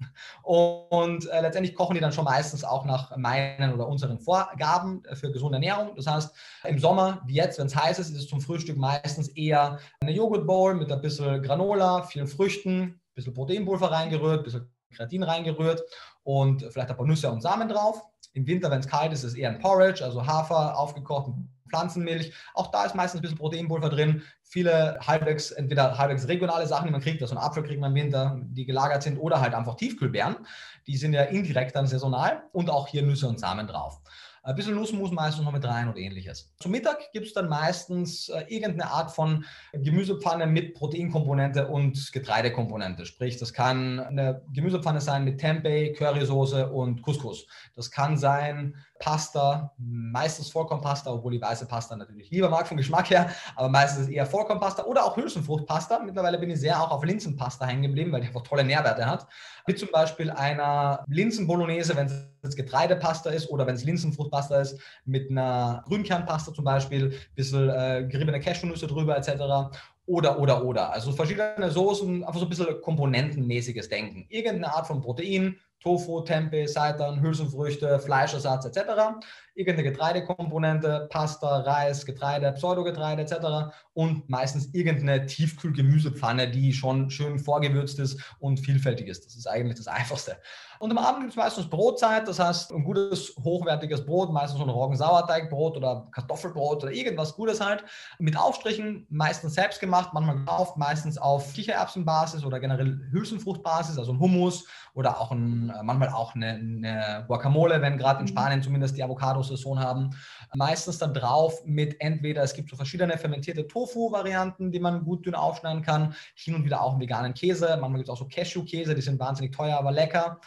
Und äh, letztendlich kochen die dann schon meistens auch nach meinen oder unseren Vorgaben für gesunde Ernährung. Das heißt, im Sommer, wie jetzt, wenn es heiß ist, ist es zum Frühstück meistens eher eine Joghurtbowl mit ein bisschen Granola, vielen Früchten, ein bisschen Proteinpulver reingerührt, ein bisschen Kreatin reingerührt und vielleicht ein paar Nüsse und Samen drauf im Winter, wenn es kalt ist, ist es eher ein Porridge, also Hafer, aufgekocht, Pflanzenmilch. Auch da ist meistens ein bisschen Proteinpulver drin. Viele halbwegs, entweder halbwegs regionale Sachen, die man kriegt, also einen Apfel kriegt man im Winter, die gelagert sind, oder halt einfach Tiefkühlbeeren. Die sind ja indirekt dann saisonal und auch hier Nüsse und Samen drauf. Ein bisschen Nussmus meistens noch mit rein und ähnliches. Zum Mittag gibt es dann meistens äh, irgendeine Art von Gemüsepfanne mit Proteinkomponente und Getreidekomponente. Sprich, das kann eine Gemüsepfanne sein mit Tempeh, Currysoße und Couscous. Das kann sein Pasta, meistens Vollkornpasta, obwohl ich weiße Pasta natürlich lieber mag vom Geschmack her, aber meistens ist eher Vollkornpasta oder auch Hülsenfruchtpasta. Mittlerweile bin ich sehr auch auf Linsenpasta hängen geblieben, weil die einfach tolle Nährwerte hat. Wie zum Beispiel einer Linsenbolognese, wenn es Getreidepasta ist oder wenn es Linsenfruchtpasta ist, mit einer Grünkernpasta zum Beispiel, ein bisschen äh, geriebene Cashewnüsse drüber etc oder, oder, oder. Also verschiedene Soßen, einfach so ein bisschen komponentenmäßiges Denken. Irgendeine Art von Protein, Tofu, Tempeh, Seitan, Hülsenfrüchte, Fleischersatz etc. Irgendeine Getreidekomponente, Pasta, Reis, Getreide, Pseudogetreide etc. Und meistens irgendeine Tiefkühlgemüsepfanne, die schon schön vorgewürzt ist und vielfältig ist. Das ist eigentlich das Einfachste. Und am Abend gibt es meistens Brotzeit, das heißt ein gutes, hochwertiges Brot, meistens so ein Roggensauerteigbrot oder Kartoffelbrot oder irgendwas Gutes halt. Mit Aufstrichen, meistens selbst gemacht, manchmal gekauft, meistens auf Kichererbsenbasis oder generell Hülsenfruchtbasis, also ein Hummus oder auch ein, manchmal auch eine, eine Guacamole, wenn gerade in mhm. Spanien zumindest die Avocado-Saison haben. Meistens dann drauf mit entweder, es gibt so verschiedene fermentierte Tofu-Varianten, die man gut dünn aufschneiden kann, hin und wieder auch einen veganen Käse. Manchmal gibt es auch so Cashew-Käse, die sind wahnsinnig teuer, aber lecker.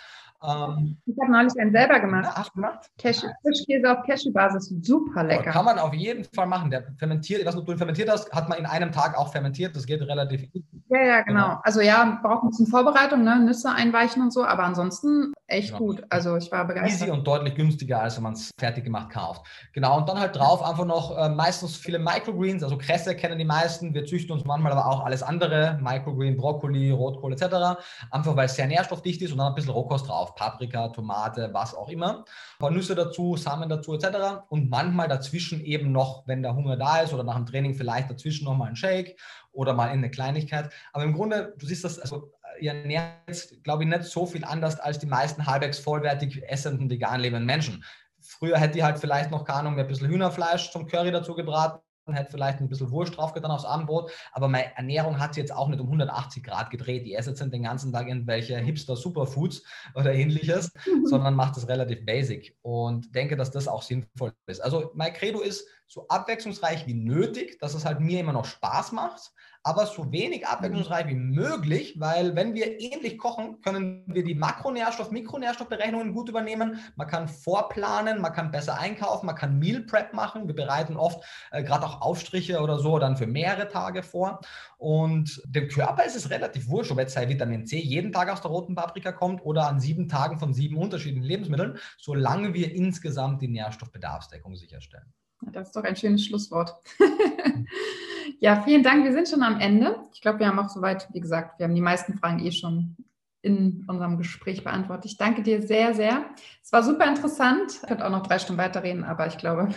Ähm, ich habe neulich einen selber gemacht. Ja, gemacht? Cashew, Frischkäse auf Cashew-Basis, super lecker. Kann man auf jeden Fall machen. Der fermentiert, ich weiß nicht, ob du ihn fermentiert hast, hat man in einem Tag auch fermentiert. Das geht relativ. Ja, ja, genau. genau. Also ja, braucht ein bisschen Vorbereitung, ne? Nüsse einweichen und so, aber ansonsten echt genau. gut. Also ich war begeistert. Easy und deutlich günstiger, als wenn man es fertig gemacht kauft. Genau, und dann halt drauf einfach noch äh, meistens viele Microgreens, also Kresse kennen die meisten. Wir züchten uns manchmal aber auch alles andere, Microgreen, Brokkoli, Rotkohl etc. Einfach weil es sehr nährstoffdicht ist und dann ein bisschen Rohkost drauf, Paprika, Tomate, was auch immer. Ein paar Nüsse dazu, Samen dazu etc. Und manchmal dazwischen eben noch, wenn der Hunger da ist oder nach dem Training vielleicht dazwischen noch mal ein Shake oder mal in eine Kleinigkeit. Aber im Grunde, du siehst das, also ihr ernährt, glaube ich, nicht so viel anders als die meisten halbwegs vollwertig essenden, vegan lebenden Menschen. Früher hätte ich halt vielleicht noch, keine Ahnung, ein bisschen Hühnerfleisch zum Curry dazu gebraten, hätte vielleicht ein bisschen Wurst draufgetan aufs Abendbrot, aber meine Ernährung hat sich jetzt auch nicht um 180 Grad gedreht. Ich esse jetzt den ganzen Tag irgendwelche Hipster-Superfoods oder ähnliches, mhm. sondern mache das relativ basic und denke, dass das auch sinnvoll ist. Also mein Credo ist so abwechslungsreich wie nötig, dass es halt mir immer noch Spaß macht, aber so wenig mhm. abwechslungsreich wie möglich, weil wenn wir ähnlich kochen, können wir die Makronährstoff-, Mikronährstoffberechnungen gut übernehmen. Man kann vorplanen, man kann besser einkaufen, man kann Meal Prep machen. Wir bereiten oft äh, gerade auch Aufstriche oder so dann für mehrere Tage vor. Und dem Körper ist es relativ wurscht, ob jetzt Vitamin C jeden Tag aus der roten Paprika kommt oder an sieben Tagen von sieben unterschiedlichen Lebensmitteln, solange wir insgesamt die Nährstoffbedarfsdeckung sicherstellen. Das ist doch ein schönes Schlusswort. ja, vielen Dank. Wir sind schon am Ende. Ich glaube, wir haben auch soweit, wie gesagt, wir haben die meisten Fragen eh schon in unserem Gespräch beantwortet. Ich danke dir sehr, sehr. Es war super interessant. Ich könnte auch noch drei Stunden weiterreden, aber ich glaube,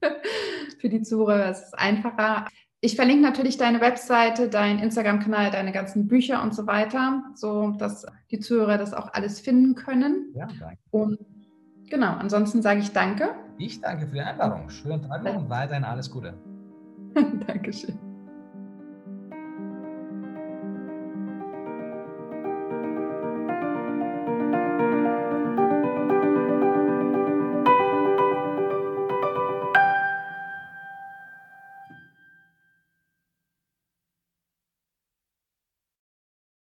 für die Zuhörer ist es einfacher. Ich verlinke natürlich deine Webseite, deinen Instagram-Kanal, deine ganzen Bücher und so weiter, so dass die Zuhörer das auch alles finden können. Ja, danke. Und genau, ansonsten sage ich danke ich danke für die Einladung. Schönen Tag noch und weiterhin alles Gute. Dankeschön.